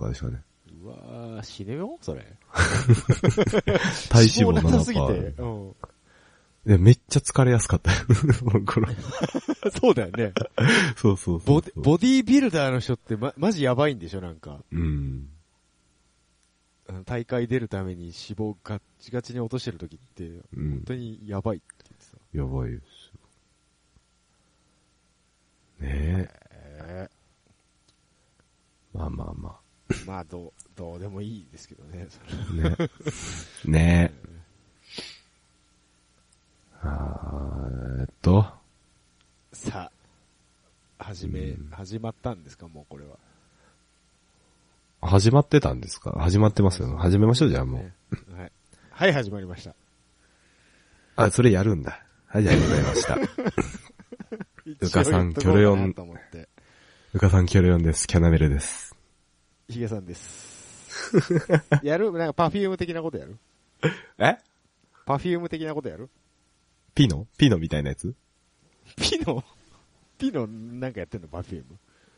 とかでしょうね。うわー、死ぬよそれ。体脂肪なさすぎて。7%。うん。いや、めっちゃ疲れやすかったよ。そうだよね。そうそうそうボディ、ボディービルダーの人ってま、マジやばいんでしょなんか。うん。大会出るために脂肪ガッチガチに落としてる時って、うん本。当にやばいって言ってさ。やばいです。ねええ。まあまあまーまあ、どう、どうでもいいですけどね。ねねえ。あーえっと、さあ、始め、うん始まったんですかもうこれは。始まってたんですか？始まってますよ。始めましょう、じゃあもう。ねはい。はい、始まりました。あ、それやるんだ。はい、じゃあ、ございました。うかさんキョロヨン一応言っとこうかなと思って。うかさんキョロヨンです。キャナメルです。ヒゲさんです。やる？なんかパフューム的なことやる？え？パフューム的なことやる？ピノ？ピノみたいなやつ？ピノ？ピノなんかやってんの？パフュー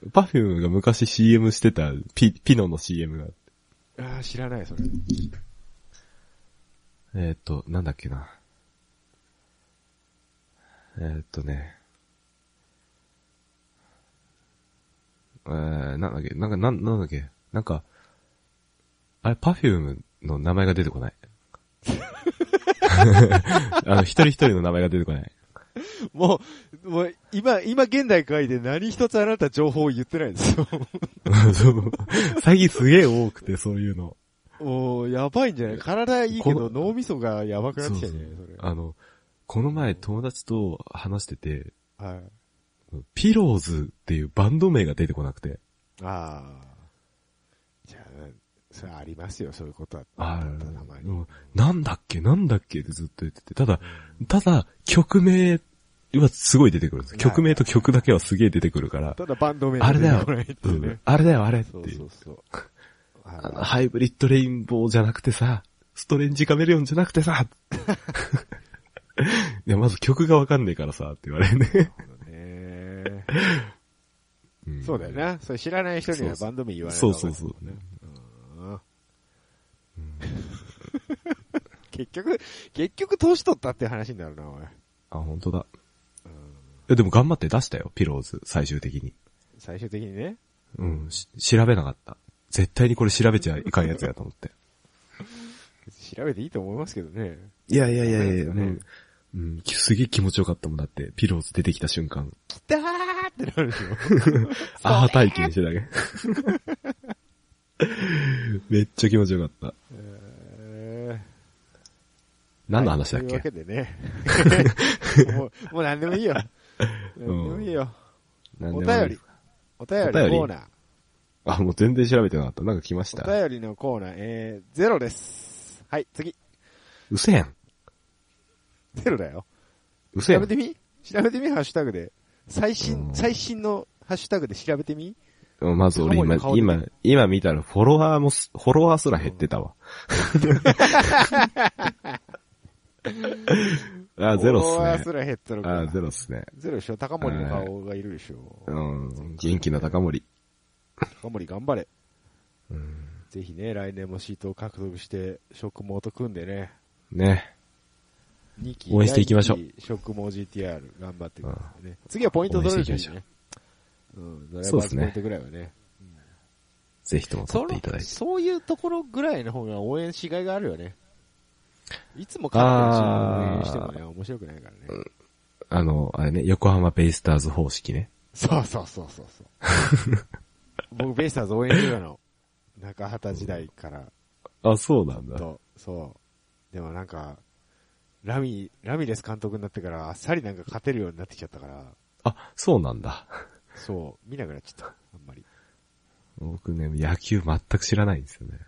ム。パフュームが昔 CM してたピ、ピノの CM が。ああ、知らない、それ。えーっと、なんだっけな。えーっとね。えー、なんだっけ、なんか、なん、なんだっけ、なんか、あれ、パフュームの名前が出てこない？あの、一人一人の名前が出てこない。もう、もう、今、今現代会で何一つあなた情報を言ってないんですよ。最近すげえ多くて、そういうの。もう、やばいんじゃない？体いいけど脳みそがやばくなってきたよね、そうそれ。あの、この前友達と話してて、はい。ピローズっていうバンド名が出てこなくて。ああ。それありますよ、そういうことは。あたまに。うんなんだっけ？なんだっけ？ってずっと言ってて。ただ、ただ、曲名はすごい出てくるんです。はい曲名と曲だけはすげえ出てくるから。ただバンド名あれだようね。あれだよ、あれってそういうそうそう。あのハイブリッドレインボーじゃなくてさ、ストレンジカメレオンじゃなくてさ、いや、まず曲がわかんねえからさ、って言われるね。ねうんそうだよな。それ知らない人にはバンド名言わないそうそうそう。う ん結局、結局年取ったっていう話になるな、おい。あ、本当だ。うんえ、でも頑張って出したよ、ピローズ、最終的に。最終的にね。うん、し調べなかった。絶対にこれ調べちゃいかんやつやと思って。調べていいと思いますけどね。いやいやいやいや、ねうん。うん、すげえ気持ちよかったもんだって、ピローズ出てきた瞬間。来たーってなるでしょ。アハ体験してたけ。めっちゃ気持ちよかった。えー何の話だっけ、はいというわけでね。もう、もう何でもいいよ。何でもいいよ。何でもいいお便り。お便りコーナー。あ、もう全然調べてなかった。なんか来ました？お便りのコーナー、えー、ゼロです。はい、次。うせやん。ゼロだよ。うせやん調べ。てみ？調べてみ？ハッシュタグで。最新、うん最新のハッシュタグで調べてみ？まず俺今今、今見たらフォロワーもす、フォロワーすら減ってたわ。あ、ゼロっすすね。ら減ったのか。あ、ゼロっすね。ゼロでしょ高森の顔がいるでしょうん。元気な高森。高森頑張れ。うん。ぜひね、来年もシートを獲得して、食毛と組んでね。ね。2期。応援していきましょう食毛 GTR 頑張ってくださいね。次はポイント取れるしいいね。うん。ドライバーズポイントぐらいはね。ぜひとも取っていただいて。そういうところぐらいの方が応援しがいがあるよね。いつも勝ってるチームを応援してもね、面白くないからね。あの、あれね、横浜ベイスターズ方式ね。そうそうそうそうそう。僕、ベイスターズ応援してたの。中畑時代からあ、そうなんだ。と、そう。でもなんか、ラミ、ラミレス監督になってから、あっさりなんか勝てるようになってきちゃったから、あ、そうなんだ。そう、見なくなっちゃった。あんまり。僕ね、野球全く知らないんですよね。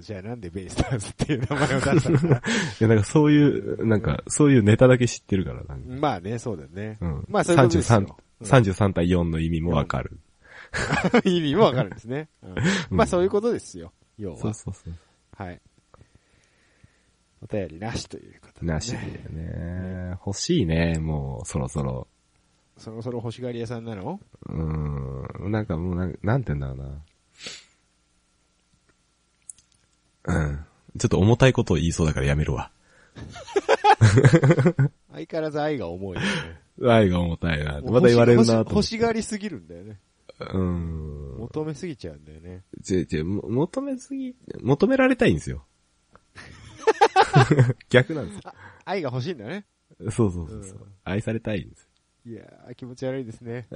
じゃあなんでベイスターズっていう名前を出したのかな。いや、なんかそういう、なんか、そういうネタだけ知ってるから。まあね、そうだよね。うん。まあそういうことですよ。33、33対4の意味もわかる。意味もわかるんですね。うんまあそういうことですよ。要は。そうそうそう。はい。お便りなしということで、なしでね。欲しいね、もう、そろそろ。そろそろ欲しがり屋さんなの？うーん。なんかもうなん、なんて言うんだろうな。うん。ちょっと重たいことを言いそうだからやめるわ。相変わらず愛が重いよね。愛が重たいな。また言われるなと思欲欲しがりすぎるんだよね。うん。求めすぎちゃうんだよね。ちちも求めすぎ、求められたいんですよ。逆なんです愛が欲しいんだね。よ。そうそうそうそう、うん愛されたいんです。いやー、気持ち悪いですね。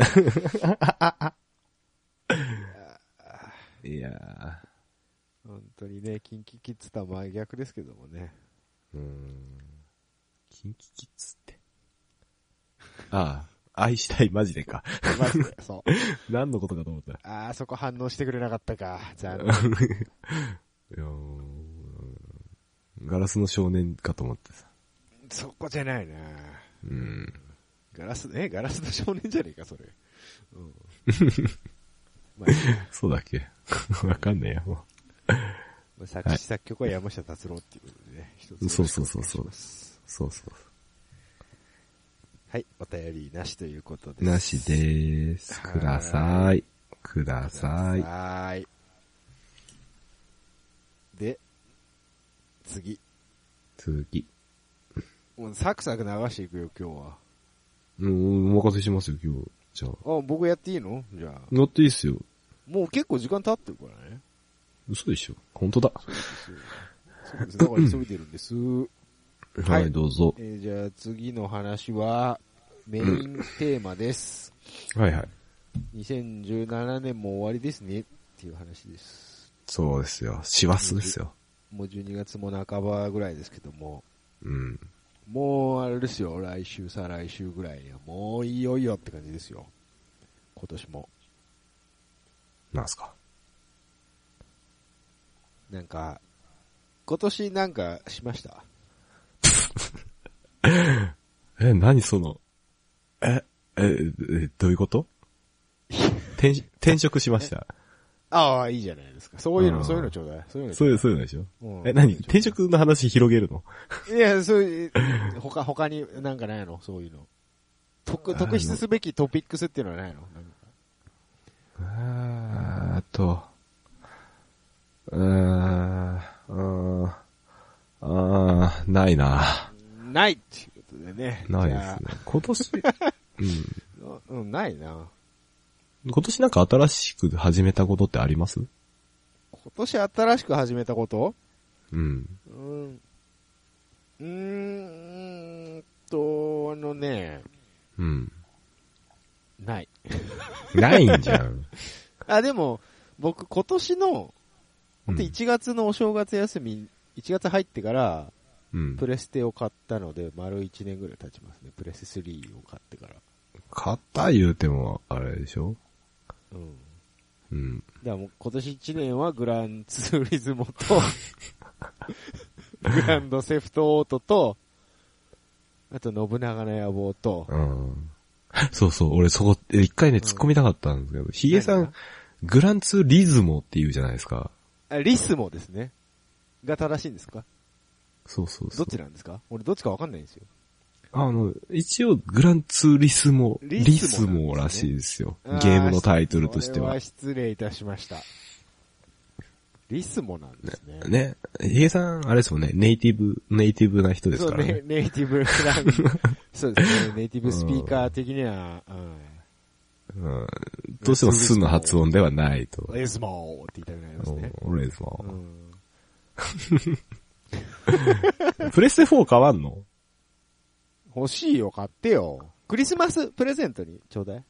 いや本当にね、キンキキッズとは真逆ですけどもね。ー。うん。キンキキッズって。ああ、愛したいマジでか。マジで、そう。何のことかと思った。あー、そこ反応してくれなかったか。残念。いやーガラスの少年かと思ってさ。そこじゃないなうん。ガラス、えガラスの少年じゃねえか、それ。うん。ま そうだっけわかんねえや、もあ、作詞作曲は山下達郎っていうことでね、一つ。そうそうそうそうう。そうそう。はい、お便りなしということです。なしでーす。ください。ください。はーい。で、次。次。もうサクサク流していくよ、今日は。うん、お任せしますよ、今日。じゃあ。あ、僕やっていいのじゃあ。乗っていいっすよ。もう結構時間経ってるからね。嘘でしょ。本当だ。そうですよ。そうです。だから急いでるんです。はい、どうぞ。えーじゃあ次の話は、メインテーマです。はいはい。2017年も終わりですねっていう話です。そうですよ。師走ですよ。もう12月も半ばぐらいですけども、うん。もうあれですよ、来週、再来週ぐらいにはもういよいよって感じですよ。今年も。なんすか？なんか、今年なんかしました？え、何その、え、え、えどういうこと？転転職しました？ああ、いいじゃないですか。そういうの、うんそういうのちょうだい。そういうのちそういう、そういうのでしょ？うん。え、何？転職の話広げるの？いや、そういう、他、他になんかないの？そういうの。特、特筆すべきトピックスっていうのはないの？あーっと、うーん、うーん、あー、ないな。ないっていうことでね。ないですね。今年、うん。あうん、ないな。今年なんか新しく始めたことってあります？今年新しく始めたこと？うん。うん。うーんと、あのね、うん。ない。ないんじゃん。あ、でも、僕今年の、うんで1月のお正月休み、1月入ってから、うんプ。レステを買ったので、丸1年ぐらい経ちますね。プレステ3を買ってから。型言うても、あれでしょ？うん。うん。だからもう今年1年はグランツーリズモと、グランドセフトオートと、あと信長の野望と、うん。そうそう、俺そこ、え一回ね、突っ込みたかったんですけど、ヒゲさんグランツーリズモって言うじゃないですか。あリスモですね。が正しいんですか？そうそうそう。どっちなんですか？俺どっちかわかんないんですよ。あの、一応、グランツーリスモ、リリスモねらしいですよ。ゲームのタイトルとしては。失礼いたしました。リスモなんですね。ね。ヒゲさん、あれですもんね、ネイティブ、ネイティブな人ですそうねからね。、ネイティブ そうですね、ネイティブスピーカー的には、うん。うん。どうしてもスの発音ではないと。リスモーって言いたくなりますね。うんレズうモ。ん。プレステ4変わんの？欲しいよ、買ってよ。クリスマスプレゼントにちょうだい。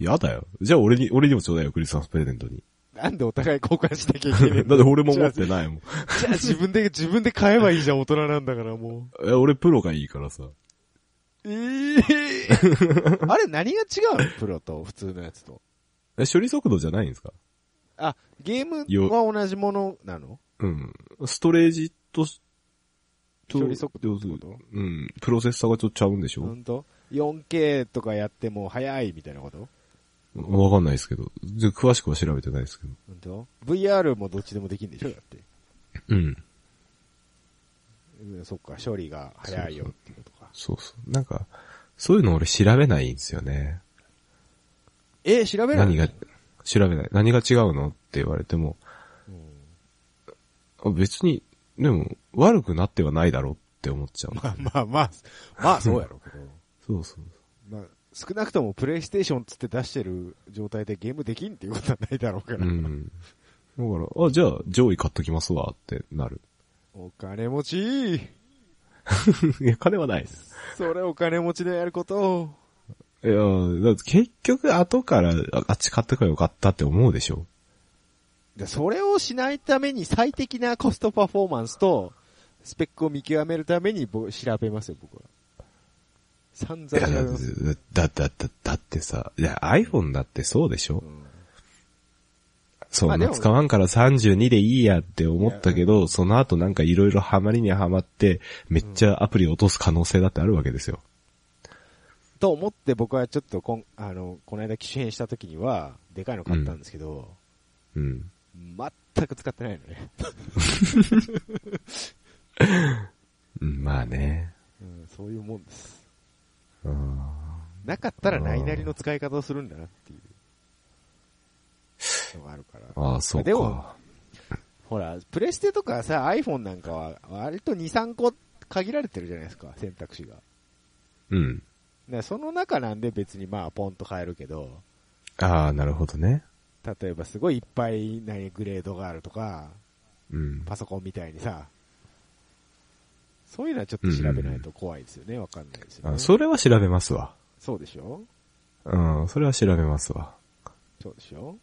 やだよ。じゃあ俺に、俺にもちょうだいよ、クリスマスプレゼントに。なんでお互い交換しなきゃいけないだって俺も持ってないもん。じゃあ自分で、自分で買えばいいじゃん、大人なんだからもう。え、俺プロがいいからさ。ええ あれ何が違うの？プロと普通のやつと。え、処理速度じゃないんですか？あ、ゲームは同じものなの？うん。ストレージと、と処理速度うん。プロセッサーがちょっとちゃうんでしょ？ほんと ?4K とかやっても早いみたいなこと？わかんないですけど。で詳しくは調べてないですけど。ほんと ?VR もどっちでもできるんでしょ？だって。うん。うんそっか、処理が早いよってことか。そうそう。なんか、そういうの俺調べないんですよね。え、調べない何が、調べない。何が違うのって言われても、うんあ別に、でも、悪くなってはないだろうって思っちゃう。まあまあまあ、まあそうやろうけど。そうそう。まあ、少なくともプレイステーションつって出してる状態でゲームできんっていうことはないだろうから。うん。だから、あ、じゃあ、上位買っときますわってなる。お金持ちい や、金はないです。それお金持ちでやることいや、結局後からああっち買ってからよかったって思うでしょでそれをしないために最適なコストパフォーマンスと、スペックを見極めるためにぼ調べますよ、僕は。散々調べます。だ、だ、だ、だってさ、いや、iPhone だってそうでしょうんそんな使わんから32でいいやって思ったけど、その後なんかいろいろハマりにはまって、めっちゃアプリ落とす可能性だってあるわけですよ。と思って僕はちょっとこん、あの、この間機種変した時には、でかいの買ったんですけど、うん。全く使ってないのね。うん、まあね。うん、そういうもんです。うんなかったらないなりの使い方をするんだなっていうのがあるから。ああ、そうでもか。ほら、プレステとかさ、iPhone なんかは割と2、3個限られてるじゃないですか、選択肢が。うん。でその中なんで別にまあポンと買えるけど、ああ、なるほどね。例えばすごいいっぱい何グレードがあるとか、うん。パソコンみたいにさ、そういうのはちょっと調べないと怖いですよね、わかんないですよね。あそれは調べますわ。そうでしょ？うん、それは調べますわ。そうでしょ？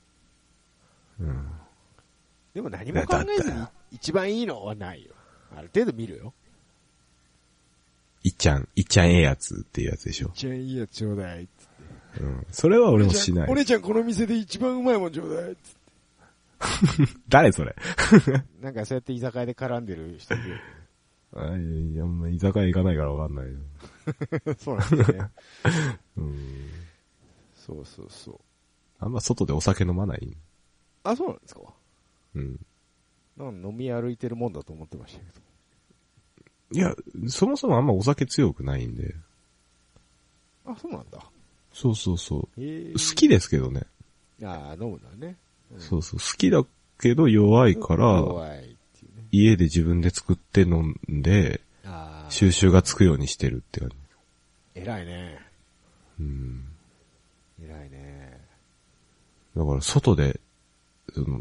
うん。でも何も考えずに一番いいのはないよ。ある程度見るよ。いっちゃん、いっちゃんええやつっていうやつでしょ。一番いいやつちょうだいっつって。うん。それは俺もしない。お姉ちゃんこの店で一番うまいもんちょうだいっつっ 誰それ？て。なんかそうやって居酒屋で絡んでる人いる。あいや、あんま居酒屋行かないからわかんないよ。そうなんですよね。うん。そうそうそう。あんま外でお酒飲まない？あ、そうなんですか？うん。なんか飲み歩いてるもんだと思ってましたけど。いや、そもそもあんまお酒強くないんで。あ、そうなんだ。そうそうそう。えー、好きですけどね。あー飲むのはね。うんそうそう。好きだけど弱いから、弱いっていうね。家で自分で作って飲んで、ああ。収集がつくようにしてるって感じ。偉いね。うん。偉いね。だから外で、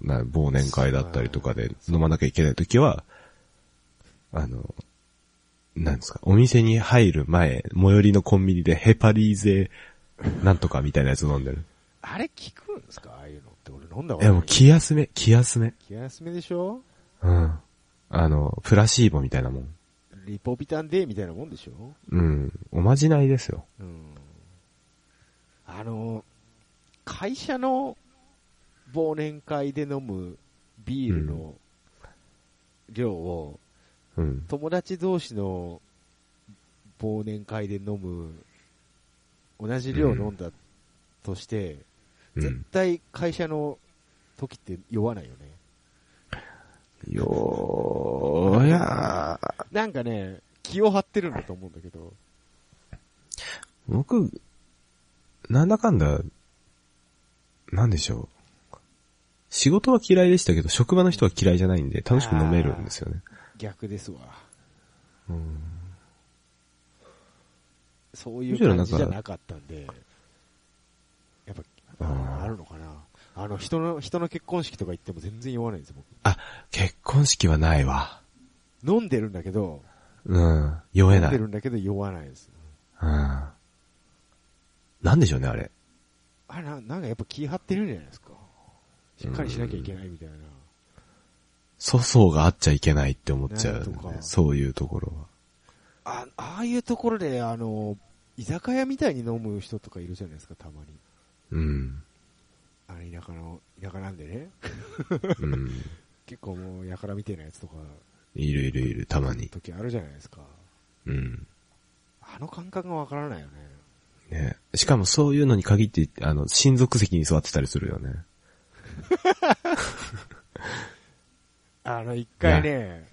な忘年会だったりとかで飲まなきゃいけないときは、あの、なんですか、お店に入る前、最寄りのコンビニでヘパリーゼなんとかみたいなやつ飲んでる。あれ聞くんですか？ああいうのって俺飲んだこいやもう。気休め、気休め。気休めでしょ？うん。あの、プラシーボみたいなもん。リポビタンデーみたいなもんでしょ？うん。おまじないですよ。うん。あの、会社の忘年会で飲むビールの量を、うん。友達同士の忘年会で飲む同じ量飲んだとして、絶うん。対会社の時って酔わないよね。よーやー。なんかね、気を張ってるんだと思うんだけど、僕、なんだかんだ、なんでしょう。仕事は嫌いでしたけど、職場の人は嫌いじゃないんで、楽しく飲めるんですよね。逆ですわ。うん。そういう感じじゃなかったんで、やっぱ、ああるのかな。あの、人の、人の結婚式とか行っても全然酔わないんですよ、結婚式はないわ。僕。飲んでるんだけど、うん。酔え飲んない。でるんだけど酔わないです。うん。なんでしょうね、あれ。あれな、なんかやっぱ気張ってるんじゃないですか。しっかりしなきゃいけないみたいな。粗相があっちゃいけないって思っちゃう、なんとかそういうところは。あ、ああいうところで、あの、居酒屋みたいに飲む人とかいるじゃないですか、たまに。うん。あの、田舎の、田舎なんでね。うん。結構もう、やからみたいなやつとか、いるいるいる、たまに。時あるじゃないですか。うん。あの感覚がわからないよね。ね。しかもそういうのに限って、あの、親族席に座ってたりするよね。あの、一回ね、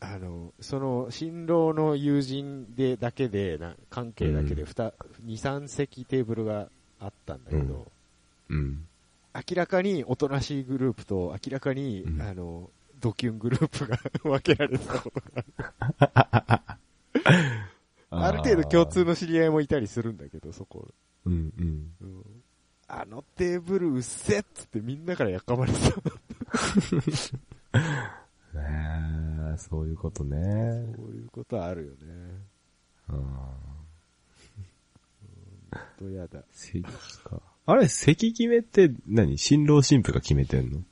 あの、その、新郎の友人で、だけで、な関係だけで、うん二、二、三席テーブルがあったんだけど、うんうん。明らかにおとなしいグループと、明らかに、うんあの、ドキュングループが分けられてたことがある。ある程度共通の知り合いもいたりするんだけど、そこ。うんうん。うんあのテーブルうっせっつってみんなからやかまれてた。ねえ、そういうことね。そういうことはあるよね。うん。とやだ。席か。あれ、席決めって何？新郎新婦が決めてんの？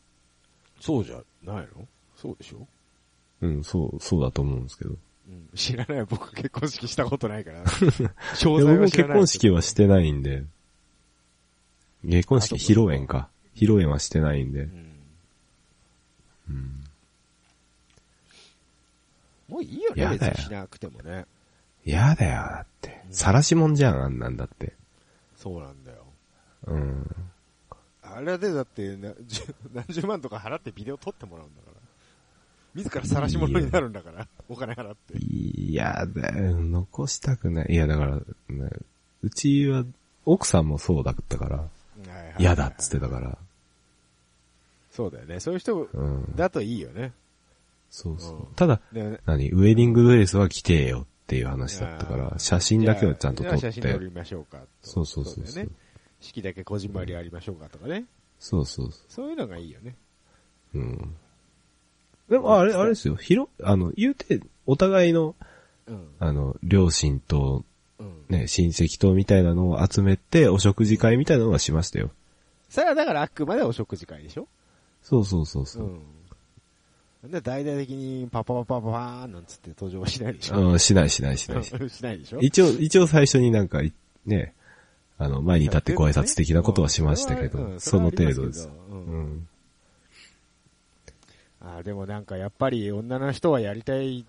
そうじゃないの？そうでしょ？うん、そう、そうだと思うんですけど。うん。知らない。僕結婚式したことないから。詳で細僕もは知らない。結婚式はしてないんで。結婚式、あ披露宴か。披露宴はしてないんでう。ん。うん。もういいよね、やだよしなくてもね。やだよ、だって。晒しもんじゃん、あんなんだって。そうなんだよ。うん。あれでだって 何十万とか払ってビデオ撮ってもらうんだから。自ら晒し物になるんだから、お金払って。いやだよ、残したくない。いや、だから、ね、うちは、奥さんもそうだったから、はい嫌だっつってたから。そうだよね。そういう人うん。だといいよね。そうそううん。ただ、で何？ウェディングドレスは着てよっていう話だったから、写真だけはちゃんと撮っじゃあ写真撮て。りましょうか。そうそうそうそうだよね。。式だけこじんまりありましょうかとかね。そうそうそそういうのがいいよね。う。うん。でも、あれ、あれですよ。広、あの、言うて、お互いの、うん。あの、両親と、うん。ね、親戚とみたいなのを集めて、お食事会みたいなのはしましたよ。それはだからあくまでお食事会でしょ？そうそうそうそうう。ん。で、大々的にパパパパパパーンなんつって登場はしないでしょ？うん、しないしないしないし。しないでしょ？一応、一応最初になんかい、ね、あの、前に立ってご挨拶的なことはしましたけど、うんその程度です。。ううんん。あでもなんかやっぱり女の人はやりたい、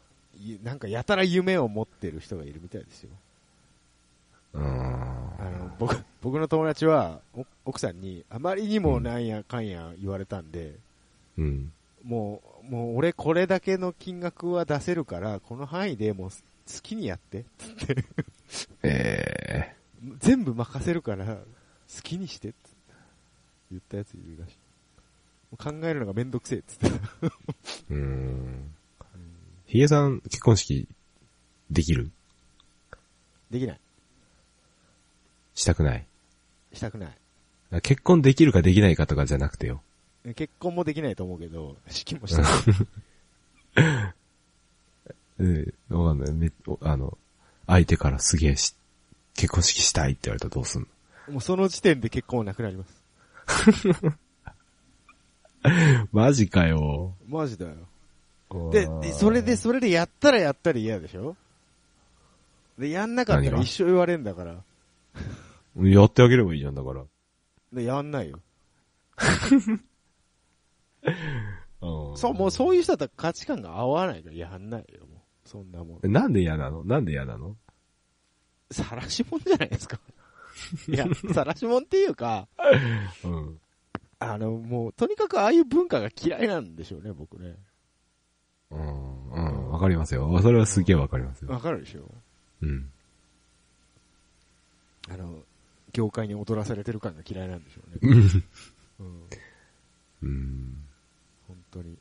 なんかやたら夢を持ってる人がいるみたいですよ。うん。あの、僕、僕の友達は、お奥さんに、あまりにもなんやかんや言われたんで、うん。もう、もう俺これだけの金額は出せるから、この範囲でもう好きにやって、つって、え全部任せるから、好きにして、つって言ったやついるらしい。考えるのがめんどくせえ、つって。えうん。ヒゲさん、結婚式、できる？できない。したくないしたくない。結婚できるかできないかとかじゃなくてよ。結婚もできないと思うけど、式もしたない。ええわかんない。めおあの、相手からすげえし、結婚式したいって言われたらどうすんの？もうその時点で結婚はなくなります。マジかよ。マジだよ。で、でそれで、それでやったらやったら嫌でしょ？で、やんなかったら一生言われんだから。やってあげればいいじゃん、だから。で、やんないよ。うんそう、もうそういう人だったら価値観が合わないからやんないよ、もう。そんなもん。なんで嫌なの？なんで嫌なの？さらしもんじゃないですか。いや、さらしもんっていうか、うん。あの、もう、とにかくああいう文化が嫌いなんでしょうね、僕ね。うん。うん。わかりますよ。それはすげえわかりますよ。わかるでしょうん。あの、業界に踊らされてる感が嫌いなんでしょうね。うん。うん。うん。本当に。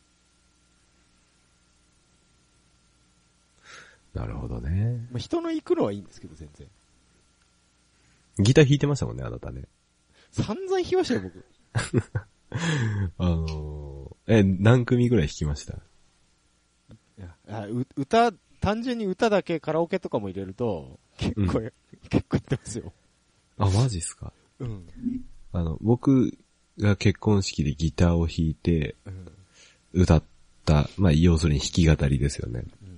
なるほどね。まあ、人の行くのはいいんですけど、全然。ギター弾いてましたもんね、あなたね。散々弾きましたよ、僕。あのー、え、何組ぐらい弾きました？いやあう歌、単純に歌だけカラオケとかも入れると、結構、結構いってますよ。あ、マジっすか？うん。あの、僕が結婚式でギターを弾いてうん。歌った、まあ、要するに弾き語りですよね。うん。っ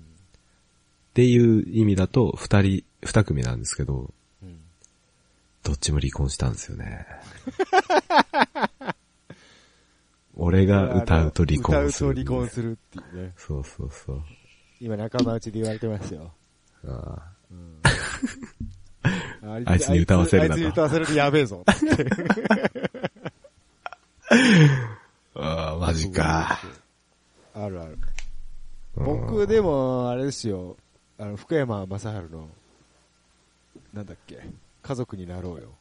ていう意味だと、二人、二組なんですけど、うん。どっちも離婚したんですよね。俺が歌うと離婚する。歌うと離婚するっていうね。そうそうそう。今仲間内で言われてますよ。あうん。あいつに歌わせるなとあいつに歌わせるとやべえぞ。あああ、マジか。あるある。うん僕でも、あれですよ。あの、福山雅治の、なんだっけ。家族になろうよ。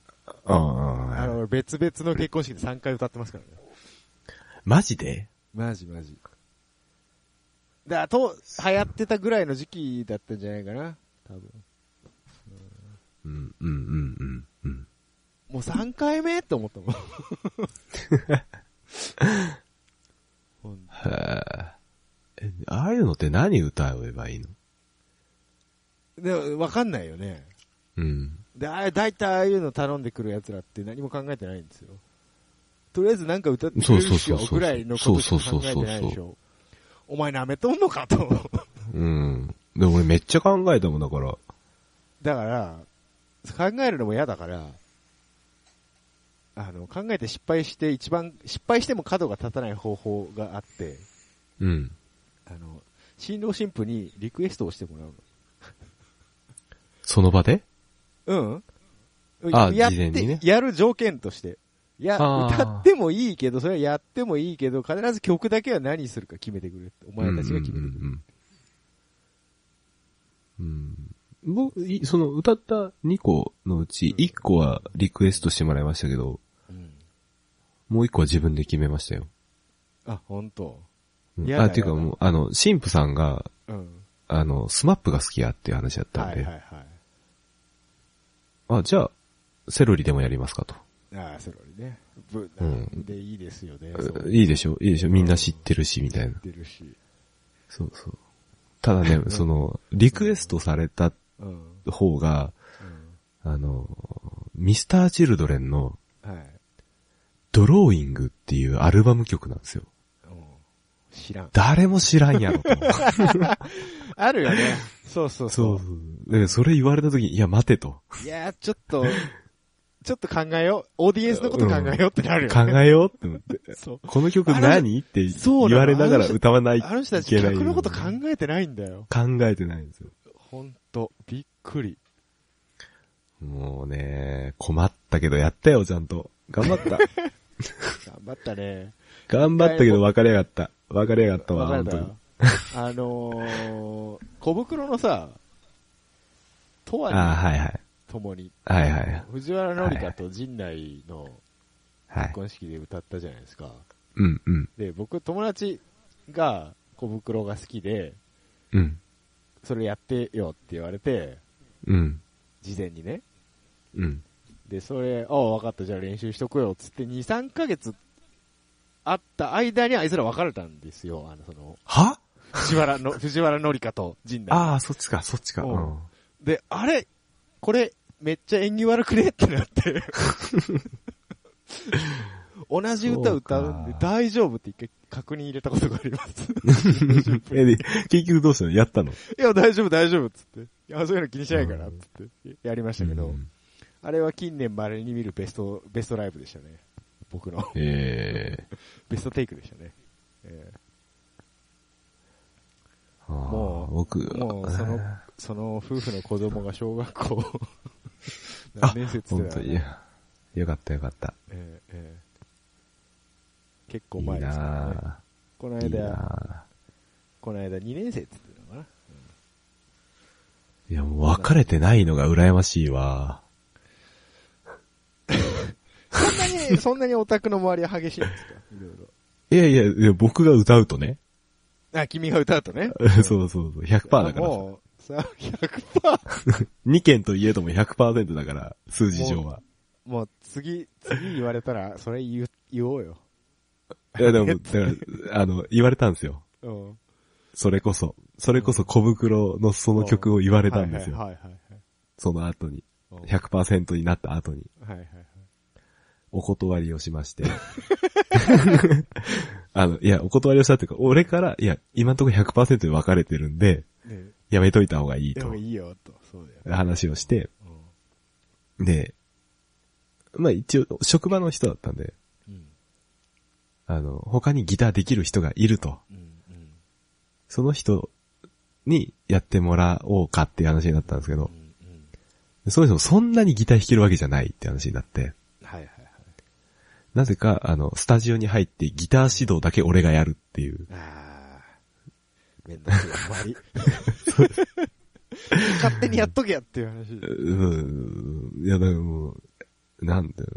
あの、別々の結婚式で3回歌ってますからね。マジで？マジマジ。だと、流行ってたぐらいの時期だったんじゃないかな。多分。うん、うん、うん、うん、うん。もう3回目って思ったもん。へえ。え、ああいうのって何歌えばいいの？で、わかんないよね。うん。で、あれ、大体ああいうの頼んでくる奴らって何も考えてないんですよ。とりあえずなんか歌ってくれるっしょぐらいのことしか考えてないでしょ。お前舐めとんのかと。うん。でも俺めっちゃ考えたもんだから。だから、考えるのも嫌だから、あの、考えて失敗して一番、失敗しても角が立たない方法があって、うん。あの、新郎新婦にリクエストをしてもらうその場で？の。うん。あやっ事前にねて、やる条件として。いや、歌ってもいいけど、それはやってもいいけど、必ず曲だけは何するか決めてくれって。お前たちが決めてくれ。うんうんうん。うん。僕、いその歌った2個のうち1個はリクエストしてもらいましたけど、うんもう1個は自分で決めましたよ。あ、本当。うんあ、っていうかもう、あの、神父さんが、うん。あの、 SMAP が好きやっていう話だったんで、はいはいはい。あ、じゃあ、セロリでもやりますかと。ああ、それね。ぶ、うんでいいですよね。いいでしょいいでしょみんな知ってるし、みたいな。出るし。そうそう。ただね、その、リクエストされたうん。方が、あの、ミスター・チルドレンの。ドローイングっていうアルバム曲なんですよ。うん知らん。誰も知らんやろと。あるよね。そうそうそうう。そそう。で、それ言われた時に、いや、待てと。いやー、ちょっと、ちょっと考えよう。オーディエンスのこと考えようってなるよ考ね。えようって思って。そう。この曲何？って言われながら歌わないとあの人たち。曲のこと考えてないんだよ。考えてないんですよ。ほんと、びっくり。もうね、困ったけどやったよ、ちゃんと。頑張った。頑張ったね。頑張ったけど別れやがった。別れやがったわ、本る当に。あのー、小袋のさ、とわああ、にはいはい。共に、はいはい。藤原紀香と陣内のはい。結婚式で歌ったじゃないですか。うん、うん、で、僕、友達が小袋が好きで、うん、それやってよって言われて、うん、事前にね。うん。で、それ、ああ、分かった、じゃあ練習しとくよ、つって2、3ヶ月あった間にあいつら別れたんですよ。あの、その、は？藤原の、藤原紀香と陣内。ああ、そっちか、そっちか。うんうんで、あれこれ、めっちゃ縁起悪くねってなって。同じ歌歌うんで大丈夫って一回確認入れたことがあります。え、で、結局どうしたの？やったの？いや、大丈夫、大丈夫っつって。いや、そういうの気にしないから、つって。やりましたけど、うんあれは近年稀に見るベスト、ベストライブでしたね。僕の。ええ ベストテイクでしたね。えあーもう僕、もうそのーその夫婦の子供が小学校、あ何年生っつって本当にたよかったよかった。ええええ結構いい前ですからね。なこの間、なこの間2年生っつってたのかな。ぁいや、もう別れてないのが羨ましいわ。そんなに、そんなにオタクの周りは激しいんですか？いろいいやいやいや、僕が歌うとね。ろ。あ、君が歌うとね。そうそうそう、100%だからさ。もう、さ、100%。2件といえども100%だから、数字上は。もう次、次言われたら、それ言う、言おうよ。いやでも、だから、あの、言われたんですよ。うん。それこそ。それこそ小袋のその曲を言われたんですよ。はいはいはいその後に。はい。100%になった後に。はいはいはい。お断りをしまして。あの、いや、お断りをしたっていうか、俺から、いや、今んところ100%で分かれてるんで、ねやめといた方がいいとでも、いいよ、と。そうだよね。話をして、うんで、まあ一応、職場の人だったんで、うん。あの、他にギターできる人がいると。うん。うん。その人にやってもらおうかっていう話になったんですけど、うん。そもそもそんなにギター弾けるわけじゃないって話になって、はいはいはい。なぜか、あの、スタジオに入ってギター指導だけ俺がやるっていう。あー。めんどくせえ、終わり。勝手にやっとけやっていう話。うん。いや、だからもう、なんだよ。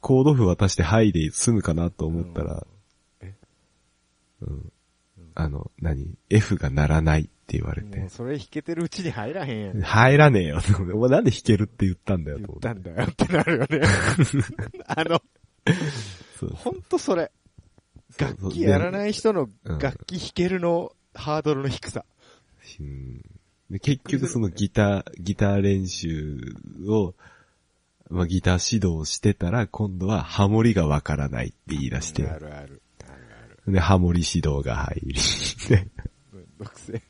コード譜渡してはいで済むかなと思ったら、え？うん。あの、何 ?F が鳴らないって言われてもう。それ弾けてるうちに入らへんやん。入らねえよ。お前なんで弾けるって言ったんだよ、言っと思ってたんだよってなるよね。あの、そうほんとそれ。楽器やらい。ない人のうん楽器弾けるのハードルの低さ。うんで結局そのギター、ギター練習を、まあ、ギター指導してたら、今度はハモリがわからないって言い出して、あるある。あるある。で、ハモリ指導が入り、でめんどくせえ。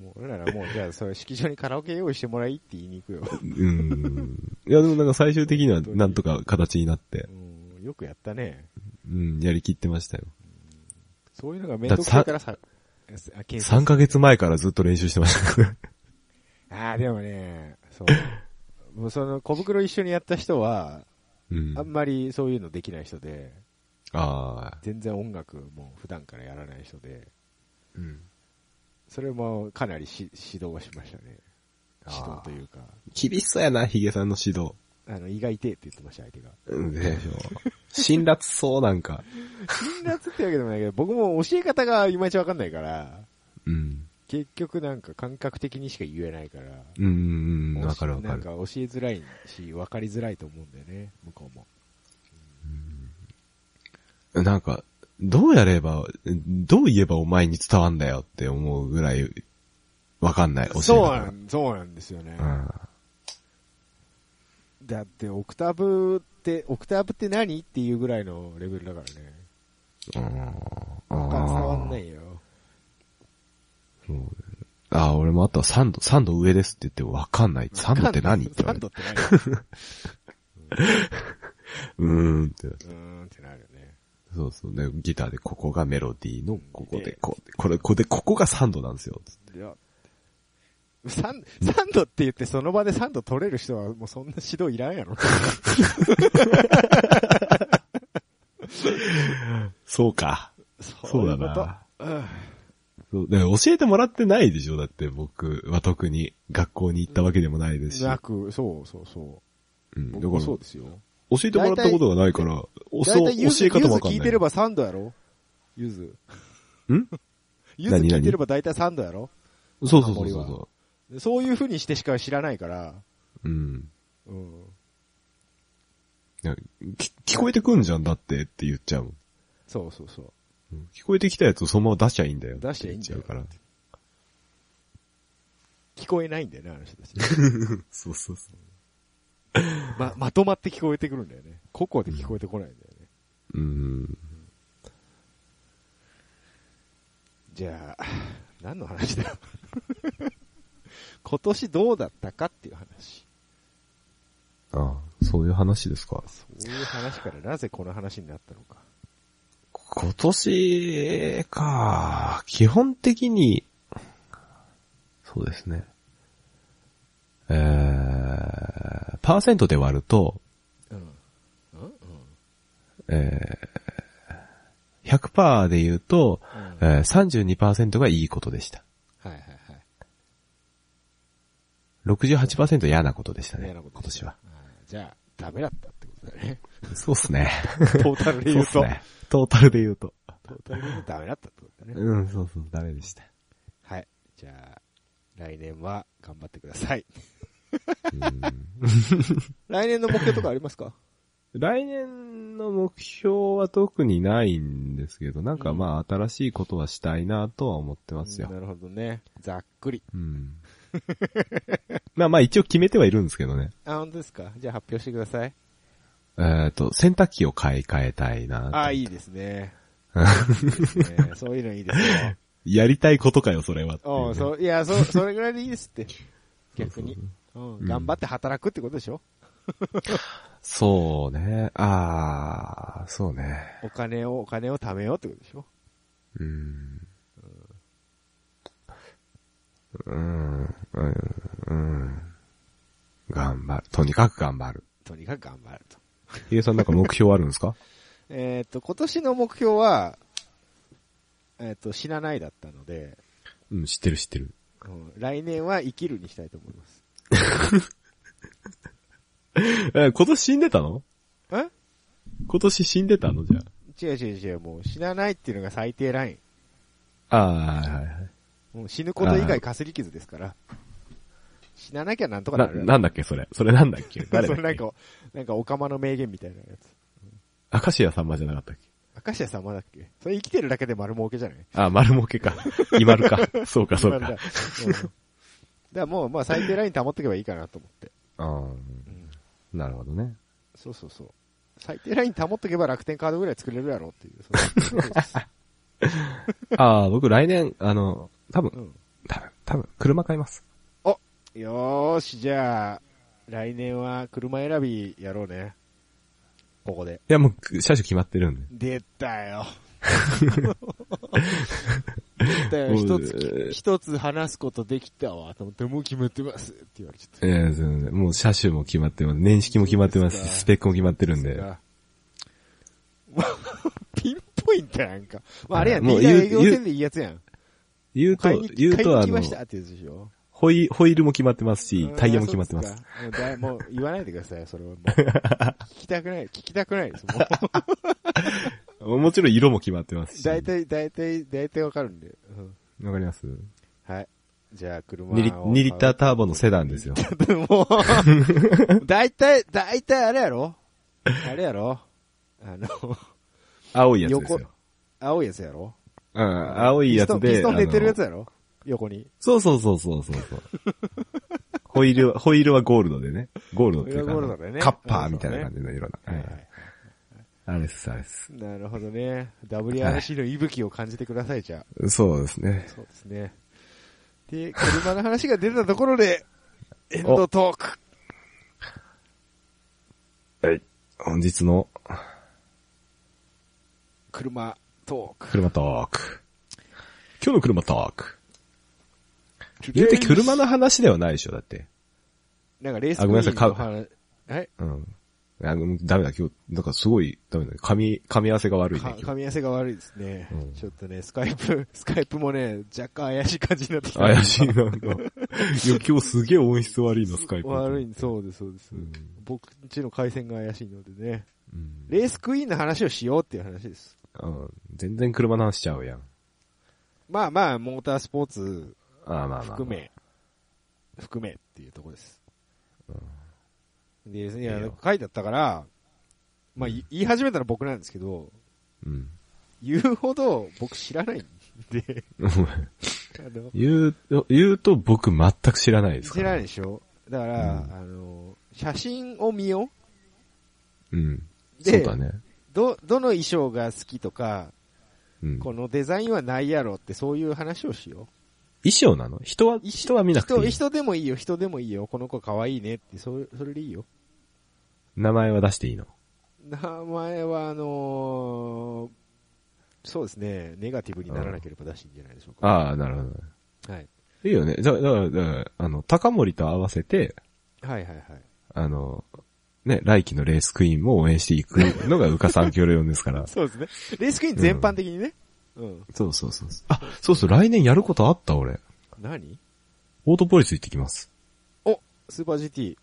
もう俺らもう、じゃあ、それ式場にカラオケ用意してもらいって言いに行くよ。うん。いや、でもなんか最終的にはなんとか形になって、うん、よくやったね。うん、やりきってましたよ。そういうのがめんどくさいからさ、あ検3ヶ月前からずっと練習してました。ああ、でもね、そう。もうその小袋一緒にやった人は、うんあ。んまりそういうのできない人で、ああ。全然音楽も普段からやらない人で、うん。それもかなりし指導はしましたね。指導というか、厳しそうやな、ヒゲさんの指導。あの、胃が痛いって言ってました、相手が。うん、でしょ。辛辣そう、なんか。辛辣ってわけでもないけど、僕も教え方がいまいちわかんないから、うん。結局なんか感覚的にしか言えないから、うんうんうん、わかるわかる。なんか教えづらいし、わかりづらいと思うんだよね、向こうも。なんか、どうやれば、どう言えばお前に伝わんだよって思うぐらい、わかんない、教え方そうがなん、そうなんですよね。うん。だって、オクターブって、オクターブって何っていうぐらいのレベルだからね。あ伝わんないよ。あー、俺もあとは3度、3度上ですって言ってもわかんない。3度って何？って言われてサンドって何うーんって。うーんってなるよね。そうそうね。ギターでここがメロディーの、ここでで、こう、これ、ここで、ここが3度なんですよ。いや、サン、サンドって言ってその場でサンド取れる人はもうそんな指導いらんやろ。そうか。そうだな。うそうだから教えてもらってないでしょ？だって僕は特に学校に行ったわけでもないですし。なく、そうそうそう。うん。だから、教そうですよ。えてもらったことがないから、教え方もわかんない。聞いてればサンドやろ？ゆず。ん？ゆず聞いてれば 大体サンドやろ？そうそうそうハモそそういう風にしてしか知らないから、う。うん。うん。いやき聞こえてくんじゃんだってって言っちゃう。そうそうそう。うん聞こえてきたやつをそのまま出しちゃいいんだよ。出しちゃいいんだよから。聞こえないんだよね、あの人たち。そうそうそう。ま、まとまって聞こえてくるんだよね。個々で聞こえてこないんだよね。うん。じゃあ、何の話だ？よ。今年どうだったかっていう話。ああ、そういう話ですか。そういう話からなぜこの話になったのか。今年か、基本的に、そうですね。えー、パーセントで割ると、うん。うんうん。えー、100%で言うと、うんえー、32%がいいことでした。はいはいはい。68%嫌なことでしたね。嫌なこと今年は。じゃあ、ダメだったってことだね。そうっすね。トータルで言うと。そうっすね。トータルで言うと。トータルで言うとダメだったってことだね。うん、そうそう、ダメでした。はい。じゃあ、来年は頑張ってください。うん来年の目標とかありますか？来年の目標は特にないんですけど、なんかまあ新しいことはしたいなとは思ってますよ。なるほどね。ざっくり。うん。まあまあ一応決めてはいるんですけどね。あ、本当ですか？じゃあ発表してください。えっ、と、洗濯機を買い替えたいなとあ、いいですね。そういうのいいですよ。やりたいことかよ、それはうね、うん、そう、いや、そう、それぐらいでいいですって。逆にうん頑張って働くってことでしょ？そうね。ああ、そうね。お金を、お金を貯めようってことでしょ？うん。うん。うん。うん。頑張る。とにかく頑張る。とにかく頑張ると。ヒゲさんなんか目標あるんですか？えっ、と、今年の目標は、えっ、と、死なないだったので、うん、知ってる知ってる。うん、来年は生きるにしたいと思います。え、今年死んでたの？え？今年死んでたの？じゃあ。違う違う違う、もう死なないっていうのが最低ライン。ああ、はいはいはい。もう死ぬこと以外かすり傷ですから。死ななきゃなんとかな、なる。なんだっけ、それ。それなんだっけ？誰だっけ？それなんか、なんか、オカマの名言みたいなやつ。明石家さんまじゃなかったっけ？明石家様だっけ？それ生きてるだけで丸儲けじゃない？あ、丸儲けか。イマルか。そうか、そう今だか。うんだからもう、まあ最低ライン保っておけばいいかなと思って。ああ、うんなるほどね。そうそうそう。最低ライン保っとけば楽天カードぐらい作れるやろっていう。ああ、僕来年、あの、多分、うん多分、多分、車買います。よーし、じゃあ、来年は車選びやろうね。ここで。いや、もう、車種決まってるんで。出たよ。出たよ。一つう、一つ話すことできたわ。と思って、もう決めてます。って言われちゃった。ええ全然もう車種も決まってます。年式も決まってますし、そうですかスペックも決まってるんで。ピンポイントやんか。まあ、あれやん、もう言う営業戦でいいやつやん。言うと買いに、言うとあの買いに来まし、たってやつでしょ。ホイ、ホイールも決まってますし、タイヤも決まってます。うですかもう言わないでください、それはもう。聞きたくない、聞きたくないです。もうもちろん色も決まってますし。大体、大体、大体わかるんで。うんわかりますはい。じゃあ、車を。2リ ,2 リッターターボのセダンですよ。ー。もう、大体、大体あれやろ？あれやろ？あの、青いやつです横よ。青いやつやろ？うん、青いやつで。ピストン寝てるやつあやろ？横に。のそうそうそうそうそうそう。ホイールは、ホイールはゴールドでね。ゴールドっていうか、ゴールドでねカッパーみたいな感じの色な。はいはい。あれです、あれです。なるほどね。WRC の息吹を感じてください、じゃあ。そうですね。そうですね。で、車の話が出たところで、エンドトーク。はい。本日の車トーク。車トーク。今日の車トーク。言うて車の話ではないでしょ、だって。なんかレースあごめんなさいクイーンの話はいうん。あのダメだ、今日、なんかすごい、ダメだ。噛み、噛み合わせが悪いね噛み合わせが悪いですね、うんちょっとね、スカイプ、スカイプもね、若干怪しい感じになってきた。怪しい、なんか。いや、今日すげえ音質悪いの、スカイプ。悪い、そうです、そうです。うん僕んちの回線が怪しいのでね。うんレースクイーンの話をしようっていう話です。うん全然車の話しちゃうやん。まあまあ、モータースポーツああ、まあまあ。含め、含めっていうところです。で、いやいいよ、書いてあったから、まあ、い言い始めたら僕なんですけど、うん。言うほど僕知らないんで、言うと、言うと僕全く知らないですから。知らないでしょ？だから、うんあの、写真を見ようん。う。で、そうだね。ど、どの衣装が好きとか、うん。このデザインはないやろってそういう話をしよ衣装なの？人は、う。人は見なくてい人、い。人でもいいよ、人でもいいよ。この子可愛いねって、それ、それでいいよ。名前は出していいの？名前は、あのーそうですね、ネガティブにならなければ出していいんじゃないでしょうか。ああ、なるほど。はい。いいよね。だだから、だからあの、高森と合わせて、はいはいはい。あの、ね、来季のレースクイーンも応援していくのが、うか三協4ですから。そうですね。レースクイーン全般的にね。うん。そうそうそう。あ、そうそう、来年やることあった、俺。何？オートポリス行ってきます。おスーパー GT。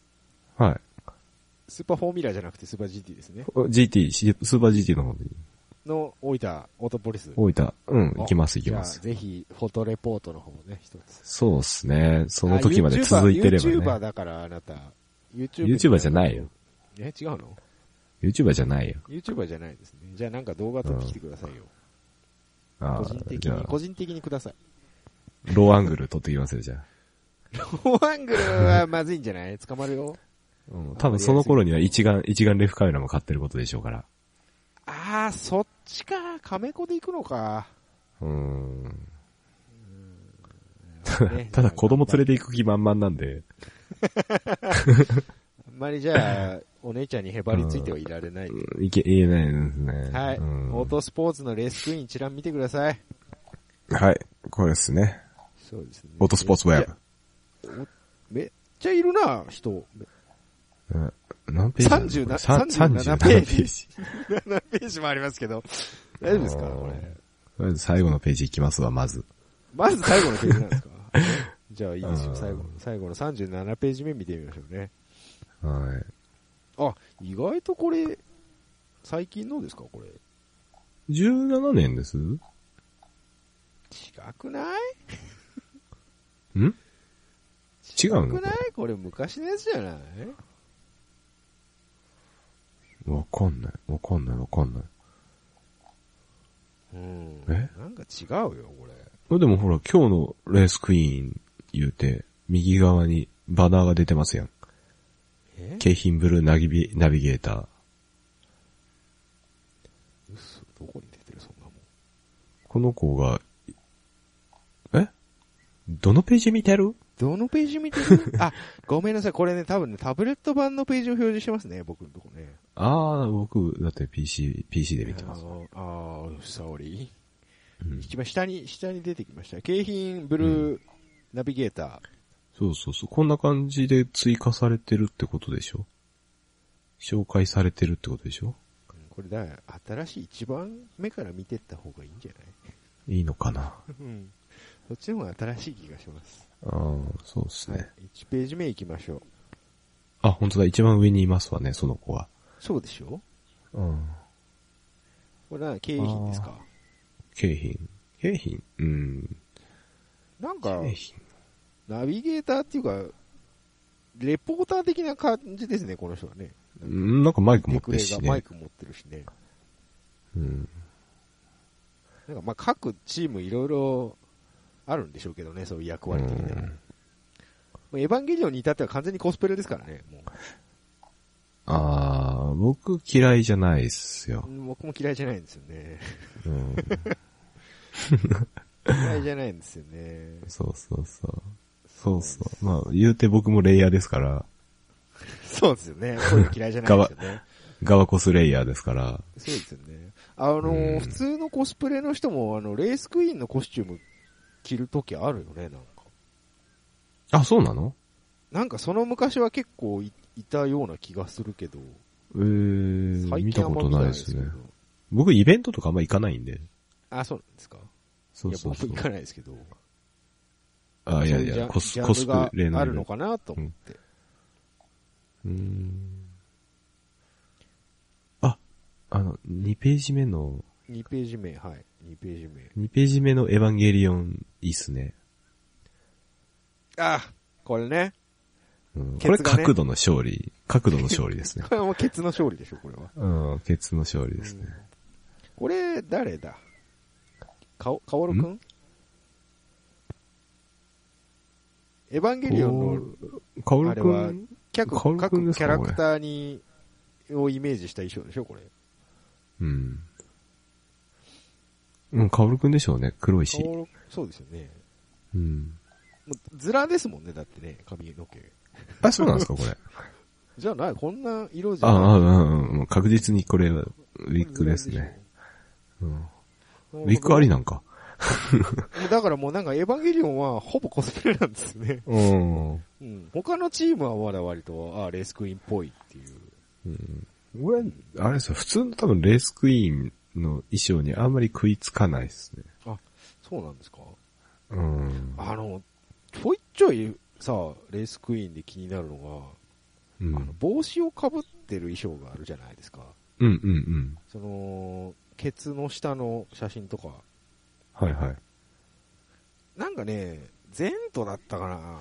はい。スーパーフォーミュラーじゃなくてスーパー GT ですね。GT、シスーパー GT の方に。の、大分、オートポリス。大分。うん、お行きます行きます。ぜひ、フォトレポートの方をね、一つ。そうっすね。その時まで続いてればあ YouTuber ね。だから、あなた。YouTube YouTuber じゃないよ。え、違うの？YouTuber じゃないよ。?YouTuber じゃないですね。じゃあなんか動画撮ってきてくださいよ。ああ個人的に、個人的にください。ローアングル撮ってきますよ、じゃあ。ローアングルはまずいんじゃない？捕まるよ。うん、多分その頃には一眼、一眼レフカメラも買ってることでしょうから。あー、そっちか。カメコで行くのか。うーん。ね ただ子供連れて行く気満々なんで、あ んまりじゃあ、お姉ちゃんにへばりついてはいられない。うんいけ、言えないですね。はい。うんオートスポーツのレースクイーン一覧見てください。はい。これですね。そうですね。オートスポーツウェブ。めっちゃいるな、人。うん何ページ？なんだ37これさ37 37ページページ。7ページもありますけど。大丈夫ですか？これ。とりあえず最後のページいきますわ、まず。まず最後のページなんですか？じゃあいいですよ。うん最後の、最後の37ページ目見てみましょうね。はい。あ、意外とこれ、最近のですかこれ。違17年です？うくない？ん？違うの？くない？これ昔のやつじゃない？わかんない。わかんないわかんない。うん。え？なんか違うよ、これ。あでもほら、今日のレースクイーン言うて、右側にバナーが出てますやん。え？京浜ブルーナビビナビゲーター。嘘どこに出てる、そんなもん。この子が、え？どのページ見てる？どのページ見てる？あ、ごめんなさい。これね、多分ね、タブレット版のページを表示してますね、僕のとこね。ああ、僕、だって PC、PC で見てます。あーあー、サオリうん一番下に、下に出てきました。京浜ブルーナビゲーター。そうそうそう。こんな感じで追加されてるってことでしょ？紹介されてるってことでしょ？うんこれだ、新しい一番目から見てった方がいいんじゃない？いいのかな？うん。そっちの方が新しい気がします。ああ、そうですね。はい。1ページ目行きましょう。あ、本当だ。一番上にいますわね、その子は。そうでしょ？うん。これな、京浜ですか？京浜。京浜うん。なんか、京ナビゲーターっていうか、レポーター的な感じですね、この人はね。なんかマイク持ってるしね。がマイク持ってるしね。うん。なんかまあ各チームいろいろあるんでしょうけどね、そういう役割的な。もうエヴァンゲリオンに至っては完全にコスプレですからね、もああ、僕嫌いじゃないっすよう。。僕も嫌いじゃないんですよね。うん。嫌いじゃないんですよね。そうそうそう。そうそう。まあ、言うて僕もレイヤーですから、そうですよね。こういうの嫌いじゃないですよね。ガワコスレイヤーですから、そうですよね。あのーうん普通のコスプレの人も、あの、レースクイーンのコスチューム着るときあるよね、なんか。あ、そうなの？なんかその昔は結構いいたような気がするけど、えー、最見たことなないいですね。僕イベントとかあんま行かないんで。あ、そうなんですかそうそうそういや、僕行。かないですけど。あ、いやいや、コス、コスプレのがあるのかなと思って。うーん。あ、あの、2ページ目の、2ページ目、はい。2ページ目。2ページ目のエヴァンゲリオン、いいっすね。あ、これね。うん、これ角度の勝利。角度の勝利ですね。これはもうケツの勝利でしょ、これは。うん、ケツの勝利ですね。これ、誰だ？かお、かおるくん？エヴァンゲリオンのカオルくあれはん、各キャラクターに、をイメージした衣装でしょ、これ。うん。うん、カオルくんでしょうね。黒いし。そうですよね。うん。もうズラですもんね、だってね、髪の毛。あ、そうなんですか、これ。じゃあない、こんな色じゃあ、ない。あ、うん、うん、確実にこれは、ウィッグですね。うん。ウィッグありななんか。だからもうなんかエヴァンゲリオンはほぼコスプレなんですよね。うん。うん。他のチームはまだ割と、あレースクイーンっぽいっていう。うん。俺、あれですよ、普通の多分レースクイーンの衣装にあんまり食いつかないですね。そうなんですか？うん。あの、ちょいちょいさ、レースクイーンで気になるのが、あのうん。帽子をかぶってる衣装があるじゃないですか。うんうんうん。その、ケツの下の写真とか。はいはい。なんかね、ゼントだったかな。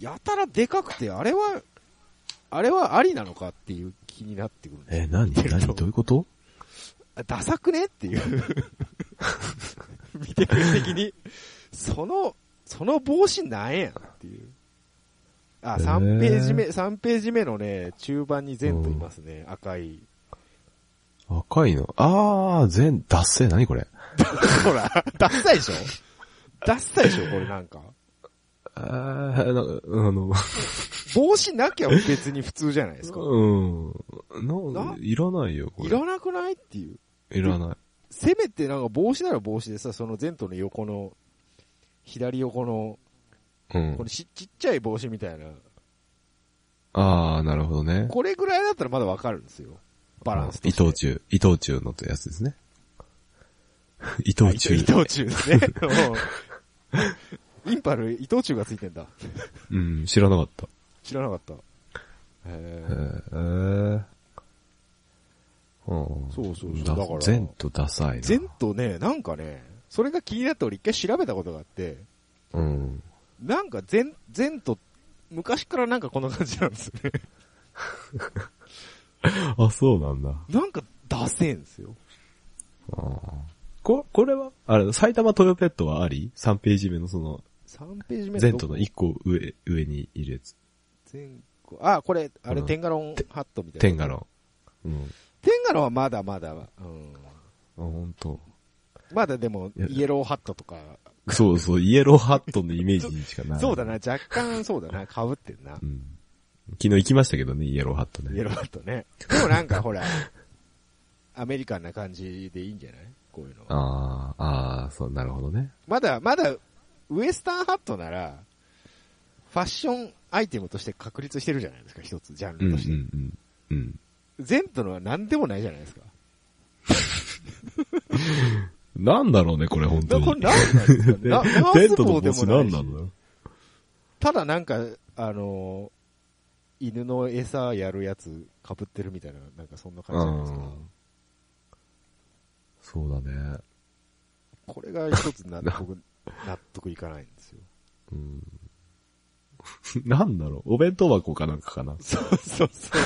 やたらでかくて、あれは、あれはありなのかっていう気になってくるえ、何？何？どういうこと？あダサくねっていう。見てくる的に、その、その帽子なんやんっていう。あ、へー3ページ目、3ページ目のね、中盤にゼントいますね、赤い。赤いの？あー、全、脱線？何これ？ほら、ダッサいでしょ？ダッサいでしょ？これなんか。あー、なあの、帽子なきゃ別に普通じゃないですか。うん。なな、いらないよ、これ。いらなくないっていう。いらない。せめてなんか帽子なら帽子でさ、そのゼントの横の、左横の、うんこ。のしちっちゃい帽子みたいな。あー、なるほどね。これぐらいだったらまだわかるんですよ。バランスと伊。藤忠。伊藤忠のやつですね。伊藤忠。伊藤忠ですね。うんインパル、伊藤忠がついてんだ。うん、知らなかった。知らなかった。へへーー。うん。そうそうそうだだからゼントダサいな。ゼントね、なんかね、それが気になって俺一回調べたことがあって、うん。なんかゼン、ゼント、昔からなんかこんな感じなんですよね。あ、そうなんだ。なんかダセえんですよ。あーこ、これはあれ、埼玉トヨペットはあり ?3 ページ目のその、3ページ目ゼントの1個上、上にいるやつ。全個あ、これ、あれ、うんテンガロンハットみたいな。テンガロン。うん。テンガロンはまだまだ、うん。あ、ほんと。まだでも、いやイエローハットとか、そうそう、イエローハットのイメージにしかない。そうだな、若干そうだな、被ってんなう。ん。昨日行きましたけどね、イエローハットね。イエローハットね。でもなんかほら、アメリカンな感じでいいんじゃない？こういうの。ああ、ああ、そう、なるほどね。まだ、まだ、ウエスタンハットなら、ファッションアイテムとして確立してるじゃないですか、一つ、ジャンうん、うんルとして。、うん。うん。ゼントのは何でもないじゃないですか。なんだろうね、これ本当に。だこれ何なんですか なナーステントの帽でボスもないし何なんだろうただなんか、あのー犬の餌やるやつ被ってるみたいな、なんかそんな感じじゃないですか。うんそうだね。これが一つ納得、納得いかないんですよ。うん。なんだろう、お弁当箱かなんかかな。そうそうそう。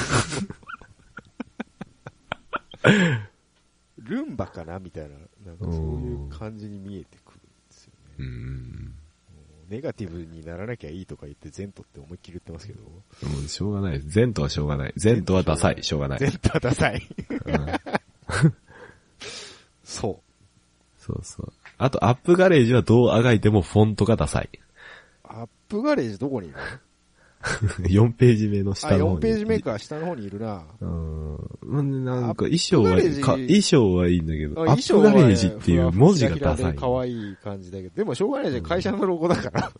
ルンバかなみたいな、なんかそういう感じに見えてくるんですようね。ん。ネガティブにならなきゃいいとか言ってゼントって思いっきり言ってますけど、もうしょうがない。ゼントはしょうがない。ゼントはダサい。しょうがない。ゼントはダサい。うんそそうそう。あと、アップガレージはどうあがいてもフォントがダサい。う。アップガレージどこにいる4 ページ目のあ、下の方に。4ページ目か、下の方にいるな。うん。うんなんか衣装は衣装はいいんだけど、あアップガレージっていう文字がダサい。可愛い感じだけど、でもしょうがないじゃん、会社のロゴだから。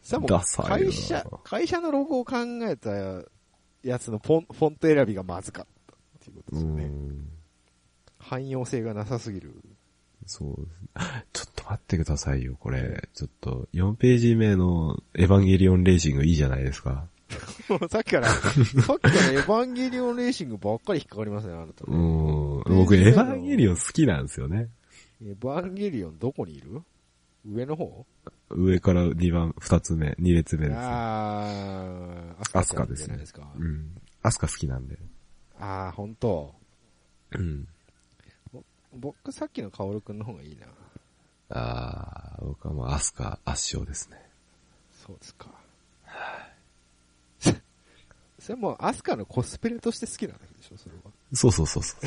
さも会社、会社のロゴを考えたやつのフォンフォント選びがまずかったっていうことですよね。うん。汎用性がなさすぎる。そう。ちょっと待ってくださいよ、これ。ちょっと、4ページ目のエヴァンゲリオンレーシングいいじゃないですか。さっきから、さっきからエヴァンゲリオンレーシングばっかり引っかかりますね、あなた。うん。僕、エヴァンゲリオン好きなんですよね。エヴァンゲリオンどこにいる？上の方？上から2番、2つ目、2列目ですね。あー、アスカですね。うん。アスカ好きなんで。あー、ほんと。うん。僕さっきのカオルくんの方がいいな。あー、僕はもうアスカ圧勝ですね。そうですか。それもうアスカのコスプレとして好きなわけでしょ、それは。そうそうそうそう。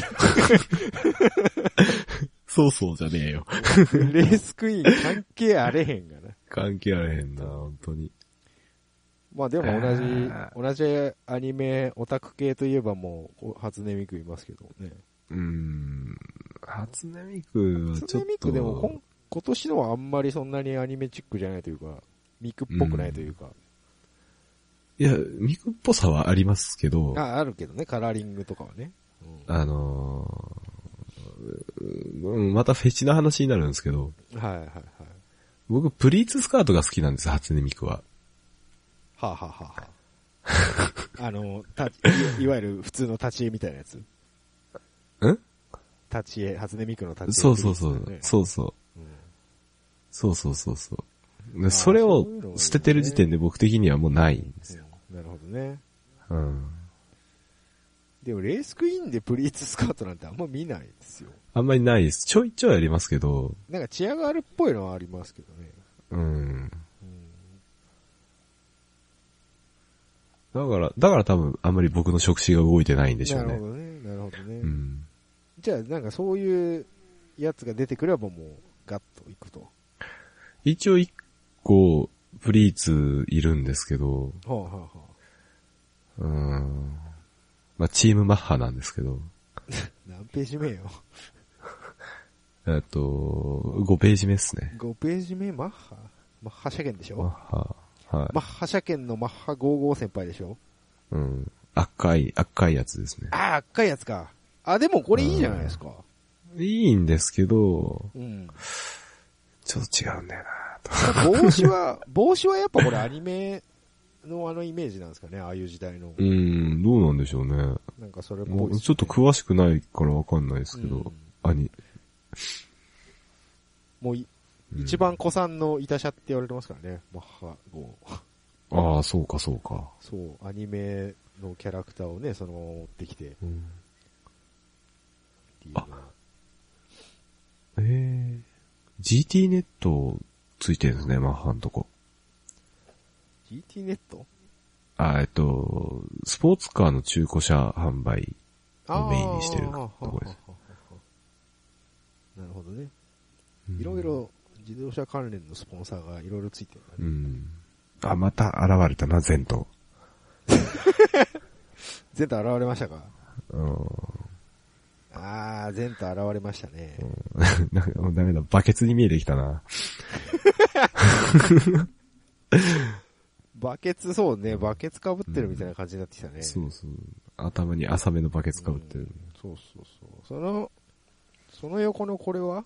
そうそうじゃねえよ。レースクイーン関係あれへんがな。関係あれへんな、本当に。まあでも同じあ、同じアニメ、オタク系といえばもう、初音ミクいますけどね。うーん。初音ミクはち初音ょっと。ミクでも今今年のはあんまりそんなにアニメチックじゃないというか、ミクっぽくないというか。いや、ミクっぽさはありますけど、ああ、あるけどね、カラーリングとかはね。うんのーうん、またフェチな話になるんですけど、はいはいはい。僕、プリーツスカートが好きなんです、初音ミクは。はあ、はあはあはあ、あの、たい、いわゆる普通の立ち絵みたいなやつ。ん立ち絵、初音ミクの立ち絵。そうそうそう。ねそうそう。うんそうそうそうそう。でそれを捨ててる時点で僕的にはもうないんですよ。うんなるほどね。うん。でも、レースクイーンでプリーツスカートなんてあんま見ないですよ。あんまりないです。ちょいちょいありますけど、なんかチアガールっぽいのはありますけどね。うん。うんだから、だから多分あんまり僕の触手が動いてないんでしょうね。なるほどね。なるほどね。うん。じゃあ、なんかそういうやつが出てくればもう、ガッといくと。一応一個、プリーツいるんですけど、はあ、はあはあ、うん。まあ、チームマッハなんですけど、何ページ目よ。えっと、5ページ目っすね。5ページ目マッハ？マッハ車検でしマッょハ。はい。マッハ車検のマッハ55先輩でしょ？うん。赤い、赤いやつですね。ああ、赤いやつか。あ、でもこれいいじゃないですか。いいんですけど、うん。ちょっと違うんだよなと。帽子は、帽子はやっぱこれアニメのあのイメージなんですかね、ああいう時代の。うん、どうなんでしょうね。なんかそれっぽもすねちょっと詳しくないからわかんないですけど、うんアニ、フもうい、うん一番古参のイタシャって言われてますからね、マッハ5。ああ、そうか、そうか。そう、アニメのキャラクターをね、そのまま持ってきて、うん、っていうのはええ GT ネットついてるんですね、マッハんとこ。GT ネットあ、えっと、スポーツカーの中古車販売。をメインにしてるとこですなるほどね。うんいろい。ろ自動車関連のスポンサーがいろいろついてるね。うん。あ、また現れたな、ゼント。ゼント現れましたか？うん。あー、ゼント現れましたね。なんかもうダメだ、バケツに見えてきたな。バケツ、そうね、バケツ被ってるみたいな感じになってきたね。そうそう。頭に浅めのバケツかぶってる。そうそうそう。その、その横のこれは？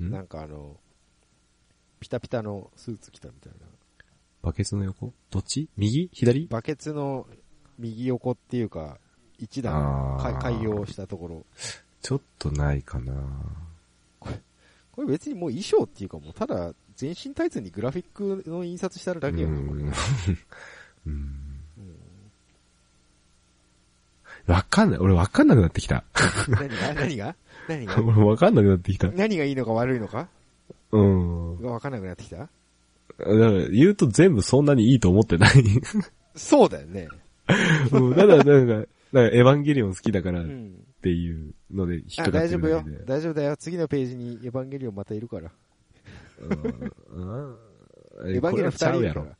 ん？なんかあの、ピタピタのスーツ着たみたいな。バケツの横？どっち？右？左？バケツの右横っていうか、一段あーか改良したところ。ちょっとないかな。これ別にもう衣装っていうかもうただ全身タイツにグラフィックの印刷してあるだけやん、これ うんうん。わかんない。俺わかんなくなってきた。何が？何が？何が？俺わかんなくなってきた。何がいいのか悪いのか？うん。が分かんなくなってきた？だから言うと全部そんなにいいと思ってない。そうだよね。うんただなんか、なんかエヴァンゲリオン好きだからっうん。ていうので引っあ、かかっ大丈夫よてるだけで。。大丈夫だよ。次のページにエヴァンゲリオンまたいるから。うんエヴァンゲリオン二人いるから。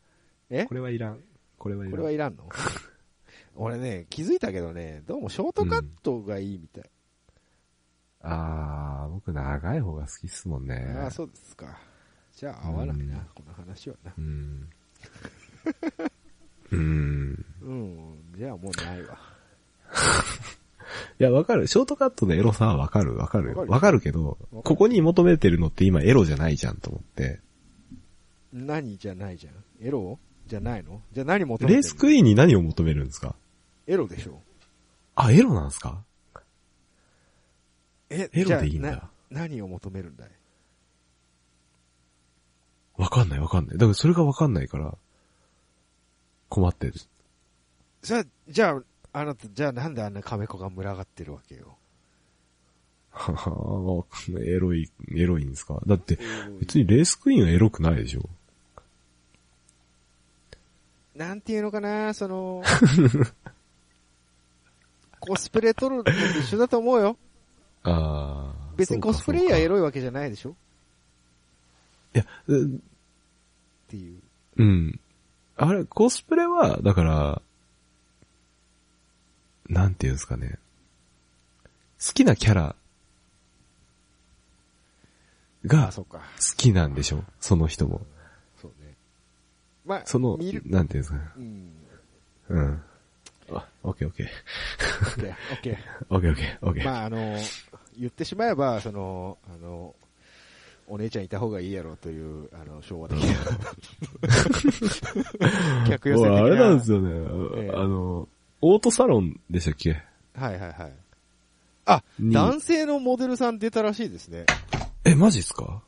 え？これはいらん。これはいらん。これはいらんの？俺ね、気づいたけどね、どうもショートカットがいいみたい。あー、僕長い方が好きっすもんね。ああ、そうですか。じゃあ合わないな、うんこの話はな。うん。うん。うん、じゃあもうないわ。いや、わかる。ショートカットのエロさはわかる、わかるわか。るわかるけど、ここに求めてるのって今エロじゃないじゃんと思って。何じゃないじゃん？エロじゃないの？じゃあ何求めてるの？レースクイーンに何を求めるんですか？エロでしょあ、エロなんですか？え、エロでいいんだ何を求めるんだい？わかんないわかんない。だからそれがわかんないから、困ってる。じゃあ、じゃあ、あなた、じゃあなんであんなカメ子が群がってるわけよ？は はエロい、エロいんですか？だって、別にレースクイーンはエロくないでしょ？なんていうのかな、その、コスプレ撮るのと一緒だと思うよ。あー別にコスプレイヤーエい。ロいわけじゃないでしょ？っいや、うていう。うん。あれ、コスプレは、だから、なんていうんですかね。好きなキャラがあ、好。きなんでしょ？その人も。そうね。まあ、そのなんていうんですかね。うん。うん。あ、オッケーオッケー。オッケー、オッケー。オッケーオッケー。まあ、あの、言ってしまえば、その、あの、お姉ちゃんいた方がいいやろという、あの、昭和的な。客寄せ的な。あれなんですよね。ええあの、オートサロンでしたっけ？はいはいはい。あ、に男性のモデルさん出たらしいですね。え、マジっすか？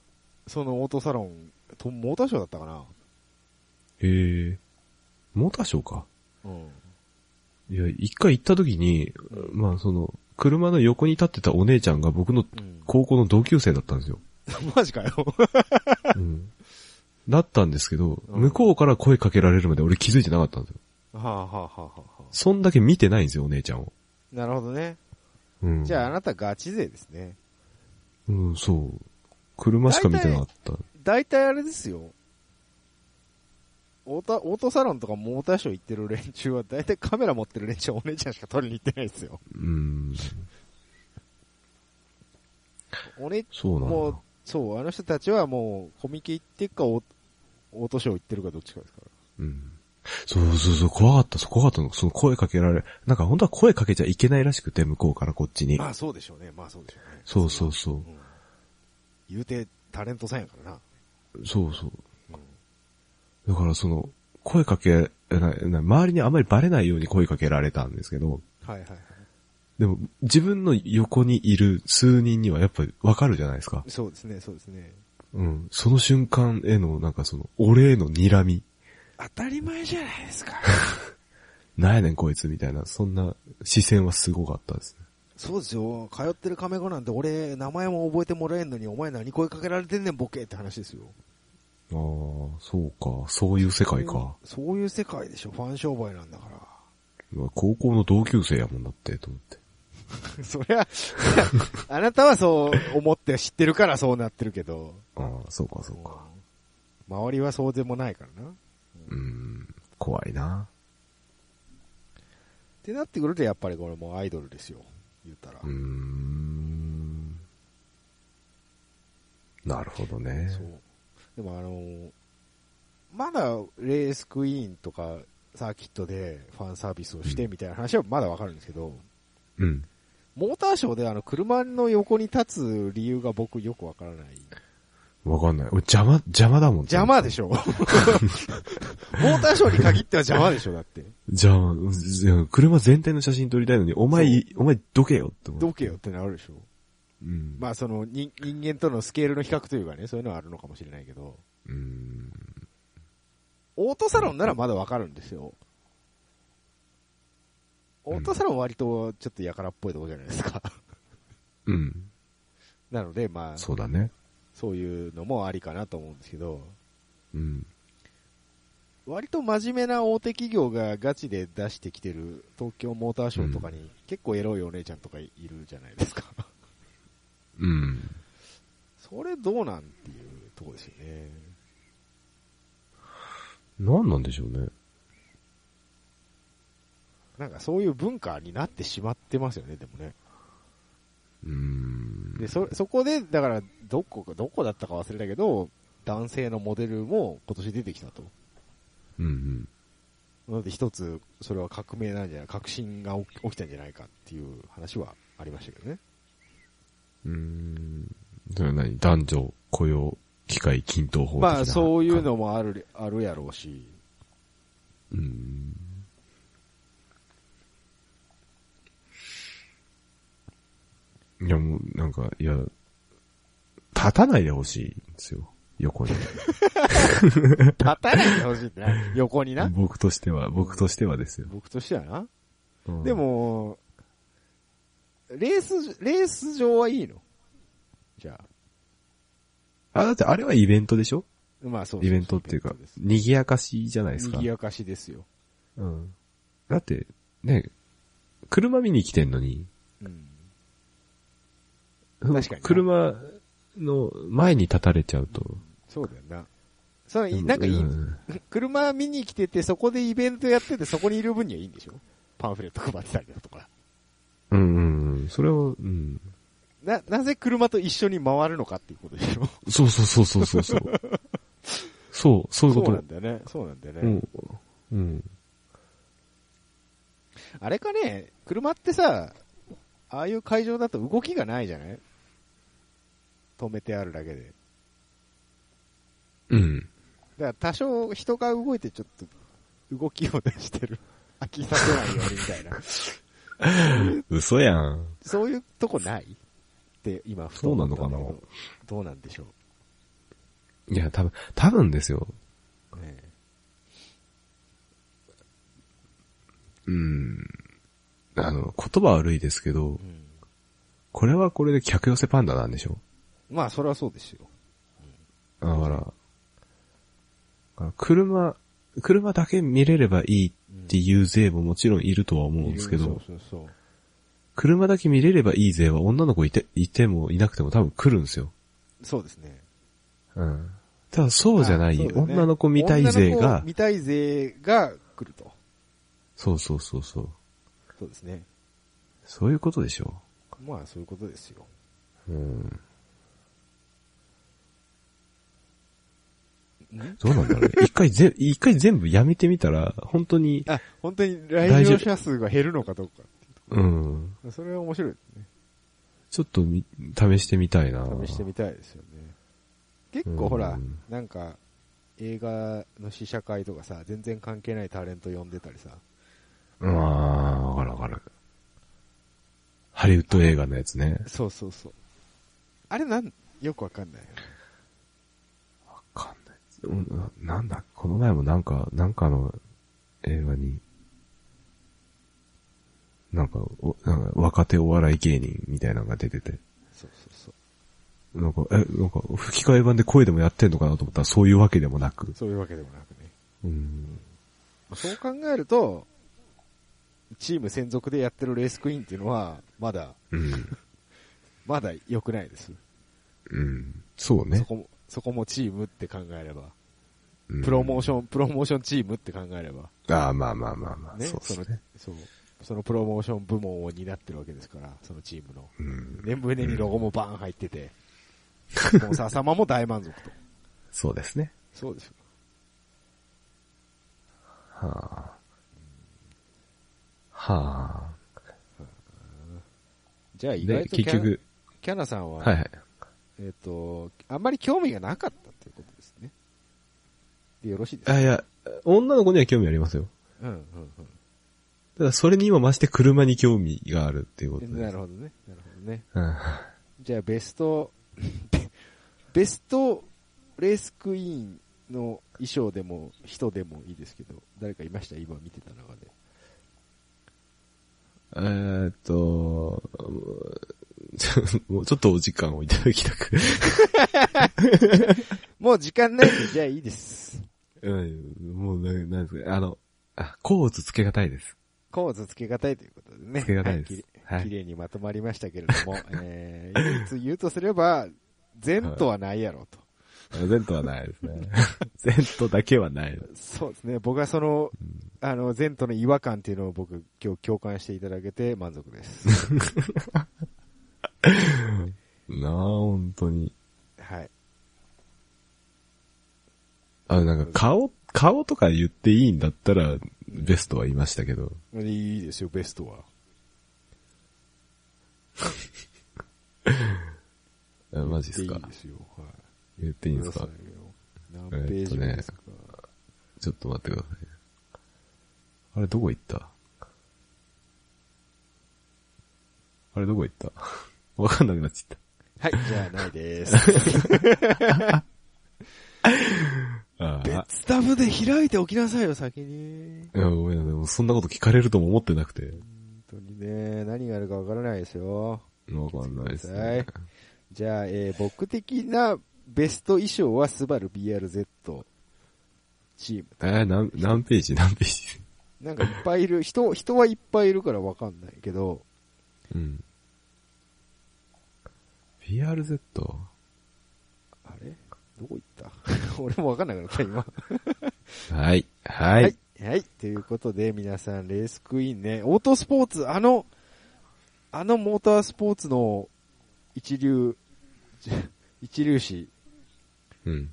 そのオートサロン、とモーターショーだったかなへえ。モーターショーか。うん。いや、一回行った時に、まあその、車の横に立ってたお姉ちゃんが僕のうん。高校の同級生だったんですよ。マジかよ。うん。だったんですけど、うん向こうから声かけられるまで俺気づいてなかったんですよ。はあ、はあはあはあはあ、そんだけ見てないんですよ、お姉ちゃんを。なるほどね。うん。じゃああなたガチ勢ですね。うん、そう。車しか見てなかった。大体あれですよ。オート、オートサロンとかモーターショー行ってる連中は大体カメラ持ってる連中はお姉ちゃんしか撮りに行ってないですよ。うん。おね、そうな。もう、そう、あの人たちはもうコミケ行ってっかオーオートショー行ってるかどっちかですから。うん。そうそうそう、怖かった、そう怖かったの。その声かけられ、なんか本当は声かけちゃいけないらしくて、向こうからこっちに。まあそうでしょうね。まあそうでしょうね。そうそうそううん。言うてタレントさんやからな。そうそう。うん。だからその、声かけ、なな周りにあまりバレないように声かけられたんですけど、はいはいはい。でも、自分の横にいる数人にはやっぱりわかるじゃないですか。そうですね、そうですね。うん。その瞬間への、なんかその、俺への睨み。当たり前じゃないですか。なんやねんこいつみたいな、そんな視線はすごかったですね。そうですよ。通ってるカメ子なんて俺、名前も覚えてもらえんのに、お前何声かけられてんねん、ボケって話ですよ。ああ、そうか。そういう世界か。そういう世界でしょ。ファン商売なんだから。高校の同級生やもんだって、と思って。そりゃ、あなたはそう思って知ってるからそうなってるけど、ああ、そうか、そうか。周りはそうでもないからな。っうん、怖いな。てなってくると、やっぱりこれもうアイドルですよ。言ったら。うーん。なるほどね。そう。でもあのーまだレースクイーンとかサーキットでファンサービスをしてみたいな話はまだわかるんですけど、うん。モーターショーであの車の横に立つ理由が僕よくわからない。わかんない。俺邪魔、邪魔だもん。邪魔でしょ モーターショーに限っては邪魔でしょだって。邪魔。いや車全体の写真撮りたいのに、お前、お前どけよって思う。どけよってなるでしょうん。まあその人人間とのスケールの比較というかね、そういうのはあるのかもしれないけど、うん。オートサロンならまだわかるんですよ。オートサロン割とちょっとやからっぽいとこじゃないですか。うん。なのでまあ、そうだね。そういうのもありかなと思うんですけど、うん。割と真面目な大手企業がガチで出してきてる東京モーターショーとかに結構エロいお姉ちゃんとかいるじゃないですか。うん。それどうなんっていうとこですよね。何なんでしょうね。なんかそういう文化になってしまってますよね、でもね。うん。で、そ、そこで、だから、どこか、どこだったか忘れたけど、男性のモデルも今年出てきたと。うんうん。なので一つ、それは革命なんじゃない、革新が起きたんじゃないかっていう話はありましたけどね。うーん。それは何？男女雇用機会均等法的なまあ、そういう。のもある、あるやろうし。うーん。いやもう、なんか、いや、立たないでほしいんですよ。横に。立たないでほしいってな。横にな？僕としては、僕としてはですよ。僕としてはな。うんで、も、レース、レース上はいいの？じゃあ、だってあれはイベントでしょ？あ。まあそうイベントっていうか賑やかしじゃないですか。賑やかしですよ。うん。だって、ね、車見に来てんのに、うん。確かにな車の前に立たれちゃうと。そうだよな。そのいなんかいい、うん車見に来てて、そこでイベントやってて、そこにいる分にはいいんでしょ？パンフレット配ってたりだとか。うんうんうん。それを、うん。な、なぜ車と一緒に回るのかっていうことでしょ？そうそうそうそうそうそう。そう、そういうこと。そうなんだよね。そうなんだよね。うん。うん。あれかね、車ってさ、ああいう会場だと動きがないじゃない？止めてあるだけで。うん。だから多少人が動いてちょっと動きを出してる。飽きさせないようにみたいな。嘘やん。そういうとこないって今ふと思ったんだけど。どうなんでしょいや、多分、多分ですよ。う。ねうん。あの、言葉悪いですけどう、ん。これはこれで客寄せパンダなんでしょ？まあ、それはそうですよ。だから、だから車、車だけ見れればいいっていう勢ももちろんいるとは思うんですけど、そうそうそう。車だけ見れればいい勢は女の子いて、いてもいなくても多分来るんですよ。そうですね。うん。ただそうじゃない、ね女の子見たい勢女のが子、見たい勢が来ると。そうそうそうそう。そうですね。そういうことでしょまあ、そういうことですよ。う。うん。どうなんだろうね。一回ぜ、一回全部やめてみたら、本当に、あ、本当に来場者数が減るのかどうか。うん。それは面白いですね。ちょっとみ、試してみたいな。試してみたいですよね。結構ほらうん、なんか、映画の試写会とかさ、全然関係ないタレント呼んでたりさ、ああ、わかるわかる。ハリウッド映画のやつね。そうそうそう。あれなん、よくわかんないよね。なんだ、この前もなんか、なんかの映画に、なんか、おなんか若手お笑い芸人みたいなのが出てて、そうそうそう。なんか、え、なんか、吹き替え版で声でもやってんのかなと思ったらそういうわけでもなく。そういうわけでもなくね。うん。そう考えると、チーム専属でやってるレースクイーンっていうのは、まだ、うん。まだ良くないです。うん。そうね。そこも、そこもチームって考えれば。うんプロモーション、プロモーションチームって考えれば。ああ、まあまあまあまあ、ね、そうですのね。、そう。そのプロモーション部門を担ってるわけですから、そのチームの。うん。年胸にロゴもバーン入ってて、スポンサー様も大満足と。そうですね。そうですよ。はあ。はあ。じゃあ意で、外と結局、キャナさんは、はいはい。えっ、と、あんまり興味がなかったっていうことですね。で、よろしいですか？あ、いや、女の子には興味ありますよ。うんうんただ、それに今増して車に興味があるっていうことうん。です。なるほどね。なるほどね。うんじゃあベスト、ベストレースクイーンの衣装でも人でもいいですけど、誰かいました？今見てた中で。えーっと、もうちょっとお時間をいただきたく。もう時間ないんで、じゃあいいです。うん、もうな、なんですか、あの、あ、コーツつけがたいです。コーズつけがたいということでね。つけがたいですはいきれいにまとまりましたけれども、えー、唯一言うとすれば、善とはないやろうと。ゼントはないですね。ゼントだけはない。そうですね。僕はその、あの、善との違和感っていうのを僕、今日共感していただけて満足です。なあ、本当に。はい。あ、なんか顔、顔とか言っていいんだったら、ベストは言いましたけど。いいですよ、ベストは。あマジっすか？いいですよ。はい。言っていいんですか？何ページ目ですか、ちょっと待ってください。あれ、どこ行った？あれ、どこ行った？わかんなくなっちゃっはい、じゃあないです。別タブで開いておきなさいよ、先に。いや、ごめんなさい。もうそんなこと聞かれるとも思ってなくて。本当にね、何があるかわからないですよ。わかんないですはねい。じゃあ、えー僕的なベスト衣装はスバル BRZ チーム。えー、何、何ページ？何ページ？なんかいっぱいいる、人、人はいっぱいいるからわかんないけど、うん。BRZ? あれ？どこ行った？俺もわかんなくなった、今。はい。ははいい。。はい。ということで、皆さん、レースクイーンね、オートスポーツ、あの、あのモータースポーツの一流、一流誌、うん。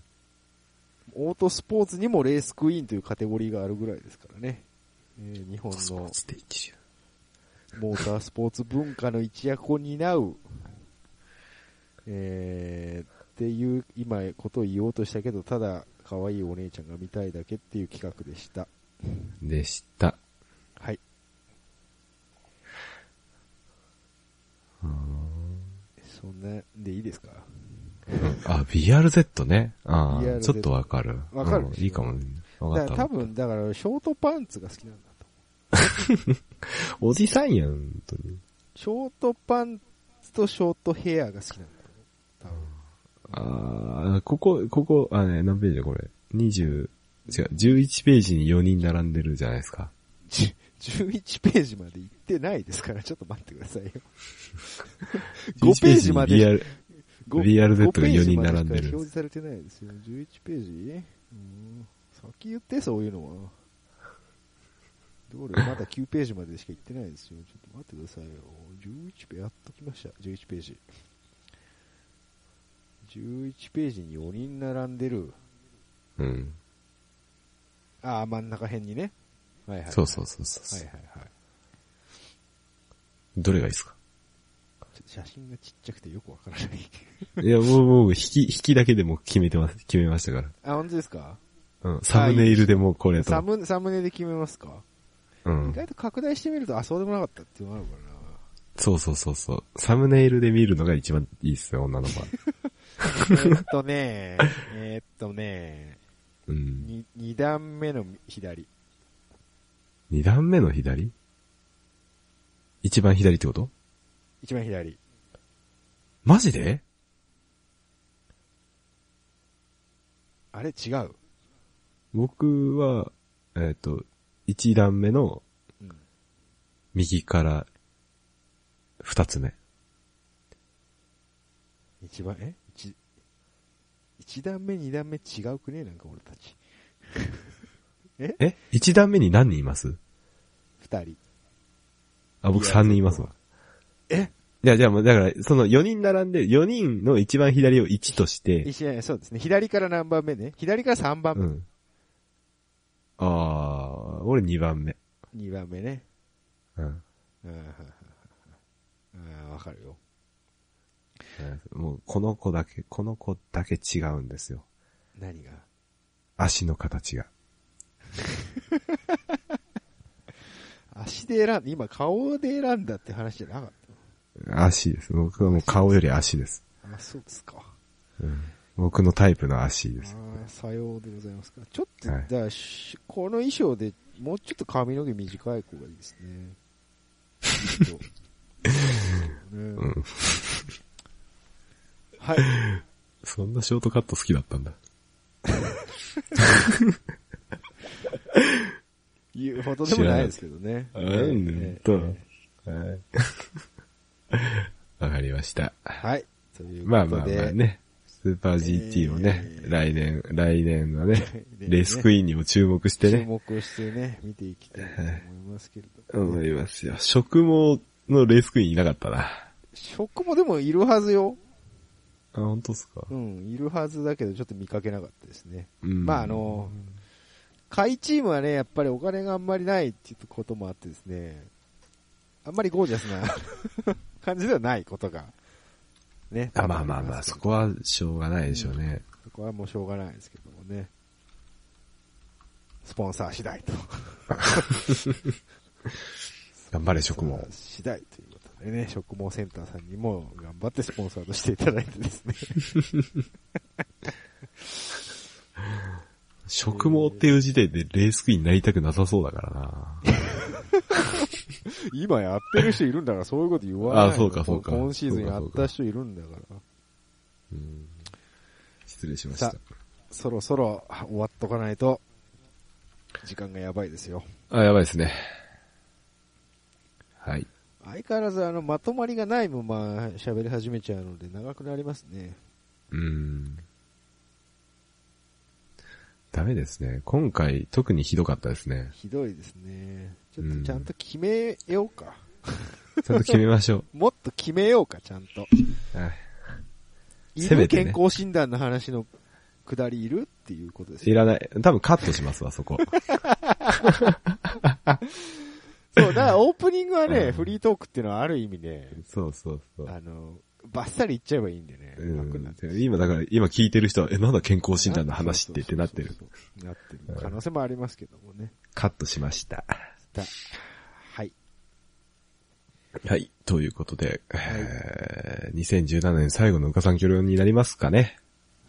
オートスポーツにもレースクイーンというカテゴリーがあるぐらいですからね。えー日本の。モータースポーツ文化の一役を担う、えー、っていう、今、ことを言おうとしたけど、ただ、可愛いお姉ちゃんが見たいだけっていう企画でした。でした。はい。そんな、でいいですか？あ、BRZ ね。ああ、ちょっとわかる。わかるうんいいかもね。わかった。だから多分、だから、ショートパンツが好きなんだと。おじさんやん、本当に。ショートパンツとショートヘアが好きなんだ。ああ、ここ、ここ、あ、ね、何ページだこれ。20、違う、11ページに4人並んでるじゃないですか。じ11ページまで行ってないですから、ちょっと待ってくださいよ。5ページまで。BR BRZ が5ペー4人ジまでしか並んでる表示されてないですよ。11ページ？うん先言って、そういうのは。どれまだ9ページまでしか行ってないですよ。ちょっと待ってくださいよ。11ページ、やっと来ました。11ページ。11ページに4人並んでる。うん。ああ、真ん中辺にね。はいはい。そうそうそうそう、はいはいはい。どれがいいですか？写真がちっちゃくてよくわからない。いや、もう、もう、引き、引きだけでも決めてます、決めましたかあ、本当ですか？ら。うん。サムネイルでもこれと。サム、サムネで決めますか、うん意。外と拡大してみると、あ、そうでもなかったっていうのがあるかそうそうそうそう。サムネイルで見るのが一番いいっすよ、女の子は。えーっとね、えーっとね、うん。に二段目の左。二段目の左？一番左ってこと？一番左。マジで？あれ？違う？僕は、えっ、と、一段目のうん。右から二つ目。一番、え？一、一段目、二段目違うくね？なんか俺たち。え？一段目に何人います？二人。あ、僕いや三人いますわ。え？いや、じゃあもう、だから、その4人並んで、4人の一番左を1として、一緒そうですね。左から何番目ね？左から三番目。うん。ああ、俺2番目。二番目ね。うん。うんわかるよ。もう、この子だけ、この子だけ違うんですよ。何が？足の形が。足で選んで、今顔で選んだって話じゃなかっ足です。僕はもう顔より足です。た。あ、そうですか。うん、僕のタイプの足です。ああ、さようでございますか。ちょっと、はいじゃあしこの衣装でもうちょっと髪の毛短い子がいいですね。きっとねんはい。そんなショートカット好きだったんだ。言うほどでもないですけどね。うん、と。はいわかりました。はい。ということで。まあまあまあね。スーパー GT をね、えー来年、来年のね、レースクイーンにも注目して注ね、目してね、見ていきたいと思いますけれども、思いますよ。食毛のレースクイーンいなかったな。あ、食もでもいるはずよ。本当っすかうん、いるはずだけどちょっと見かけなかったですね。うんまああの、下位チームはね、やっぱりお金があんまりないっていうこともあってですね、あんまりゴージャスな 感じではないことが、ね。あまあまあまあ、そこはしょうがないでしょうね。そこはもうしょうがないですけどもね。スポンサー次第と。頑張れ食毛次第ということでね、食毛センターさんにも頑張ってスポンサーとしていただいてですね。食毛っていう時点でレースクイーンになりたくなさそうだからな。今やってる人いるんだからそういうこと言わないのあそうかそうか今シーズンやった人いるんだから。うん失礼しましたさ。そろそろ終わっとかないと、時間がやばいですよ。あ、やばいですね。はい。相変わらずあの、まとまりがないまま喋り始めちゃうので長くなりますね。うん。ダメですね。今回特にひどかったですね。ひどいですね。ちょっとちゃんと決めようか。ちゃんと決めましょ もっと決めようか、ちゃんと。う。はいいる健康診断の話のくだりいるっていうことですよ。いらない。多分カットしますわ、そこ。そう、だからオープニングはね、うんフリートークっていうのはある意味ね、そうそうそう。あの、バッサリ言っちゃえばいいんでね。うん、今だから、今聞いてる人は、え、なんだ健康診断の話ってってなってるそう。そうそうそうなってる可能性もありますけどもね。カットしました。だはい。はい。ということで、えー2017年最後のうかさん協力になりますかね。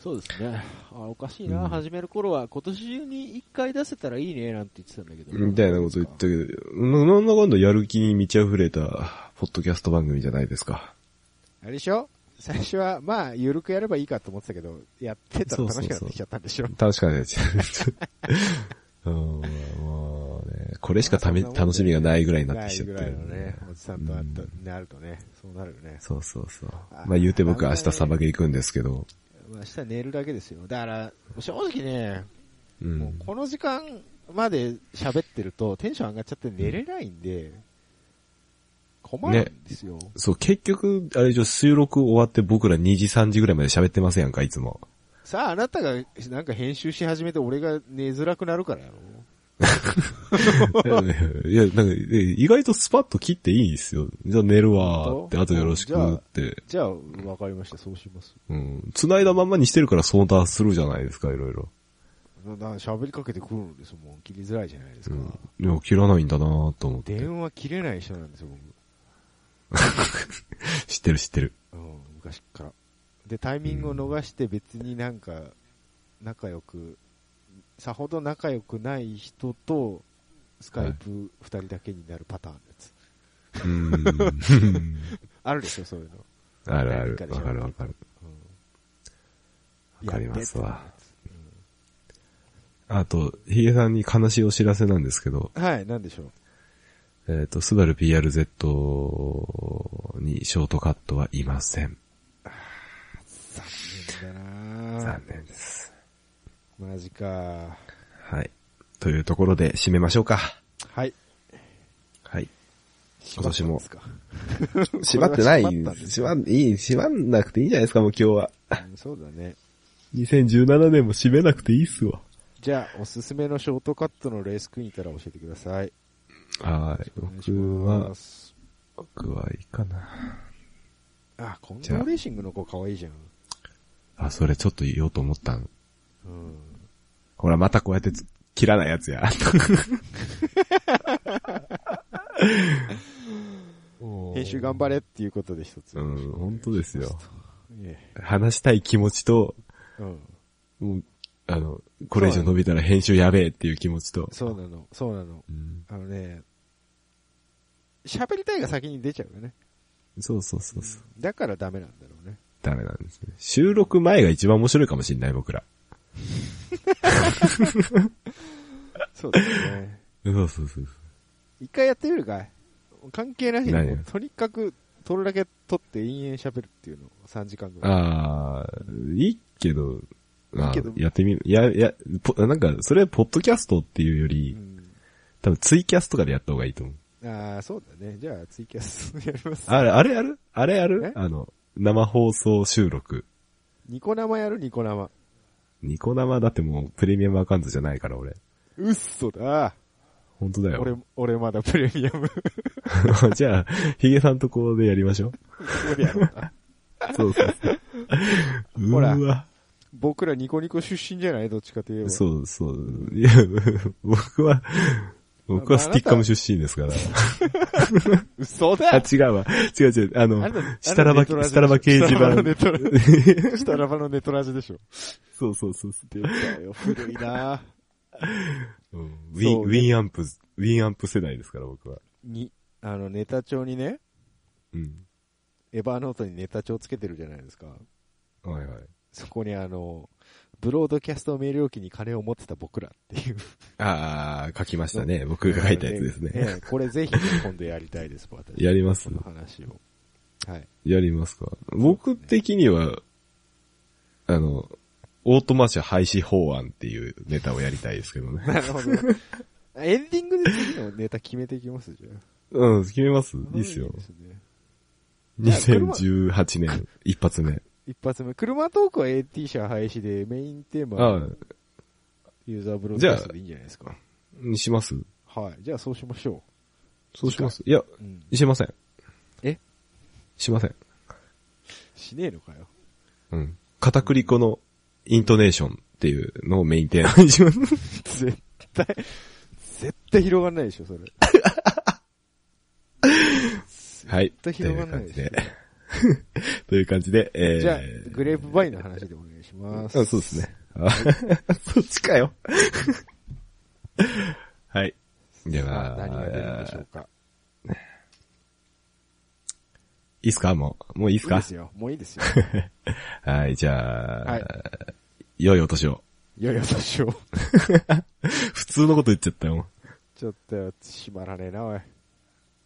そうですね。あ、おかしいな、うん。始める頃は、今年中に一回出せたらいいね、なんて言ってたんだけど。みたいなこと言ったけど、ななんだかんだやる気に満ち溢れた、ポッドキャスト番組じゃないですか。あれでしょ？最初は、まあ、ゆるくやればいいかと思ってたけど、やってたら楽しくなってきちゃったんでしょ？確かに。うん、もうね、これしかため、楽しみがないぐらいになってきちゃってるないぐらいのね、おじさんと会った、なるとね、そうなるよね。そうそうそう。まあ言うて僕明日サバゲ行くんですけど、まあ、明日寝るだけですよ。だから、正直ね、う。もうんこの時間まで喋ってるとテンション上がっちゃって寝れないんで、困るんですよ。そう、結局、あれでしょ、収録終わって僕ら2時3時ぐらいまで喋ってますやんか、いつも。さあ、あなたがなんか編集し始めて俺が寝づらくなるからやろ。いや、なんか、え意外とスパッと切っていいんですよ。じゃあ寝るわーって、あとよろしくって。じゃあ、わかりました。そうします。うん。繋いだまんまにしてるから相談するじゃないですか、いろいろ。喋りかけてくるんですもん。切りづらいじゃないですか。うん。いや、切らないんだなーと思って。電話切れない人なんですよ、僕。知ってる知ってる。うん、昔っから。で、タイミングを逃して別になんか、仲良く、さほど仲良くない人と、スカイプ二人だけになるパターンのやつ。うーん。あるでしょ、そういうの。あるある。わかるわかる。うん。わかりますわあと、ヒゲさんに悲しいお知らせなんですけど、うんはい、なんでしょう。えっ、と、スバル PRZ にショートカットはいません。残念だな残念です。マジかはい。というところで締めましょうか。はい。はい。今年も 縛ってない縛んいい、縛んなくていいんじゃないですか、もう今日は。うんそうだね。2017年も締めなくていいっすわ。じゃあ、おすすめのショートカットのレースクイーンいたら教えてください。はい。僕まは、す。僕はいいかな。あ、近藤じゃあレーシングの子可愛いじゃん。あ、それちょっと言おうと思ったん。うん。ほら、またこうやってつ切らないやつや。編集頑張れっていうことで一つ。うん、本当ですよ。え話したい気持ちと、え。うん。もう、あの、これ以上伸びたら編集やべえっていう気持ちと。そうなの、そうなの。うんあのね、喋りたいが先に出ちゃうよね。そうそうそうそう。だからダメなんだろうね。ダメなんですね。収録前が一番面白いかもしんない、僕ら。そうですね。そうそうそう。一回やってみるかい関係なしに何もう、とにかく、撮るだけ撮って延々喋るっていうのを3時間ぐらい。ああ、いいけど、まあいいけどやってみる。いや、いや、ぽなんか、それはポッドキャストっていうより、多分ツイキャスとかでやった方がいいと思う。うん、ああ、そうだね。じゃあ、ツイキャスやります。あれ、あれやるあれやる？え？あの、生放送収録。ニコ生やる？ニコ生。ニコ生だってもうプレミアムアカウントじゃないから俺。うっそだ。本当だよ。俺、俺まだプレミアム。じゃあ、ヒゲさんとこでやりましょう。俺やろうなそうそうそう。うほら。僕らニコニコ出身じゃない？どっちかといえば。そうそう。いや、僕は、僕はスティッカム出身ですから。嘘あ、だ違うわ。違う違う。あのあれだ、スタラバ、あれネトラジスタラバ掲示板。スタラバの ネトラジでしょ。そうそうそうそ出たよ、古いなウィン、ウィンアンプ、ウィンアンプ世代ですから、僕は。に、あの、ネタ帳にね、うん。エバーノートにネタ帳つけてるじゃないですか。はいはい。そこにあの、ブロードキャスト名料金に金を持ってた僕らっていう。ああ、書きましたね。僕が書いたやつですね。え えこれぜひ今度やりたいです、私。やります？この話を。はい。やりますか？僕的には、あの、オートマ車廃止法案っていうネタをやりたいですけどね。なるほど。エンディングで次のネタ決めていきますじゃあ。うん、決めますいいっすよい。ですね。や車2018年、一発目。一発目。車トークは AT 車廃止で、メインテーマあはユーザーブロードキャストでいいんじゃないですか。にします？はい。じゃあそうしましょそうします。いや、う。うん。しません。え？しません。しねえのかよ。うん。片栗粉のイントネーションっていうのをメインテーマにします。絶対、絶対広がんないでしょ、それ。はい。絶対広がんないでしょ。という感じで。えー、じゃあ、グレープバインの話でお願いします。あそうですね。あ そっちかよ。はい。でさはあ、何が出るんでしょうか。いいっすか？もう、もういいっすか？いいですよ。もういいですよ。はい、じゃあ、はい良いお年を。いやいや、どうしよう。普通のこと言っちゃったよ。ちょっと、閉まらねえな、おい。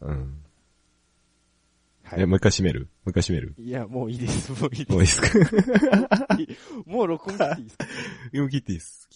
うん。はえ、もう一回閉める？もう一回閉める？いや、もういいです、もういいもういいっすか？です。もう録音切っていいですか？もう切っていいっす。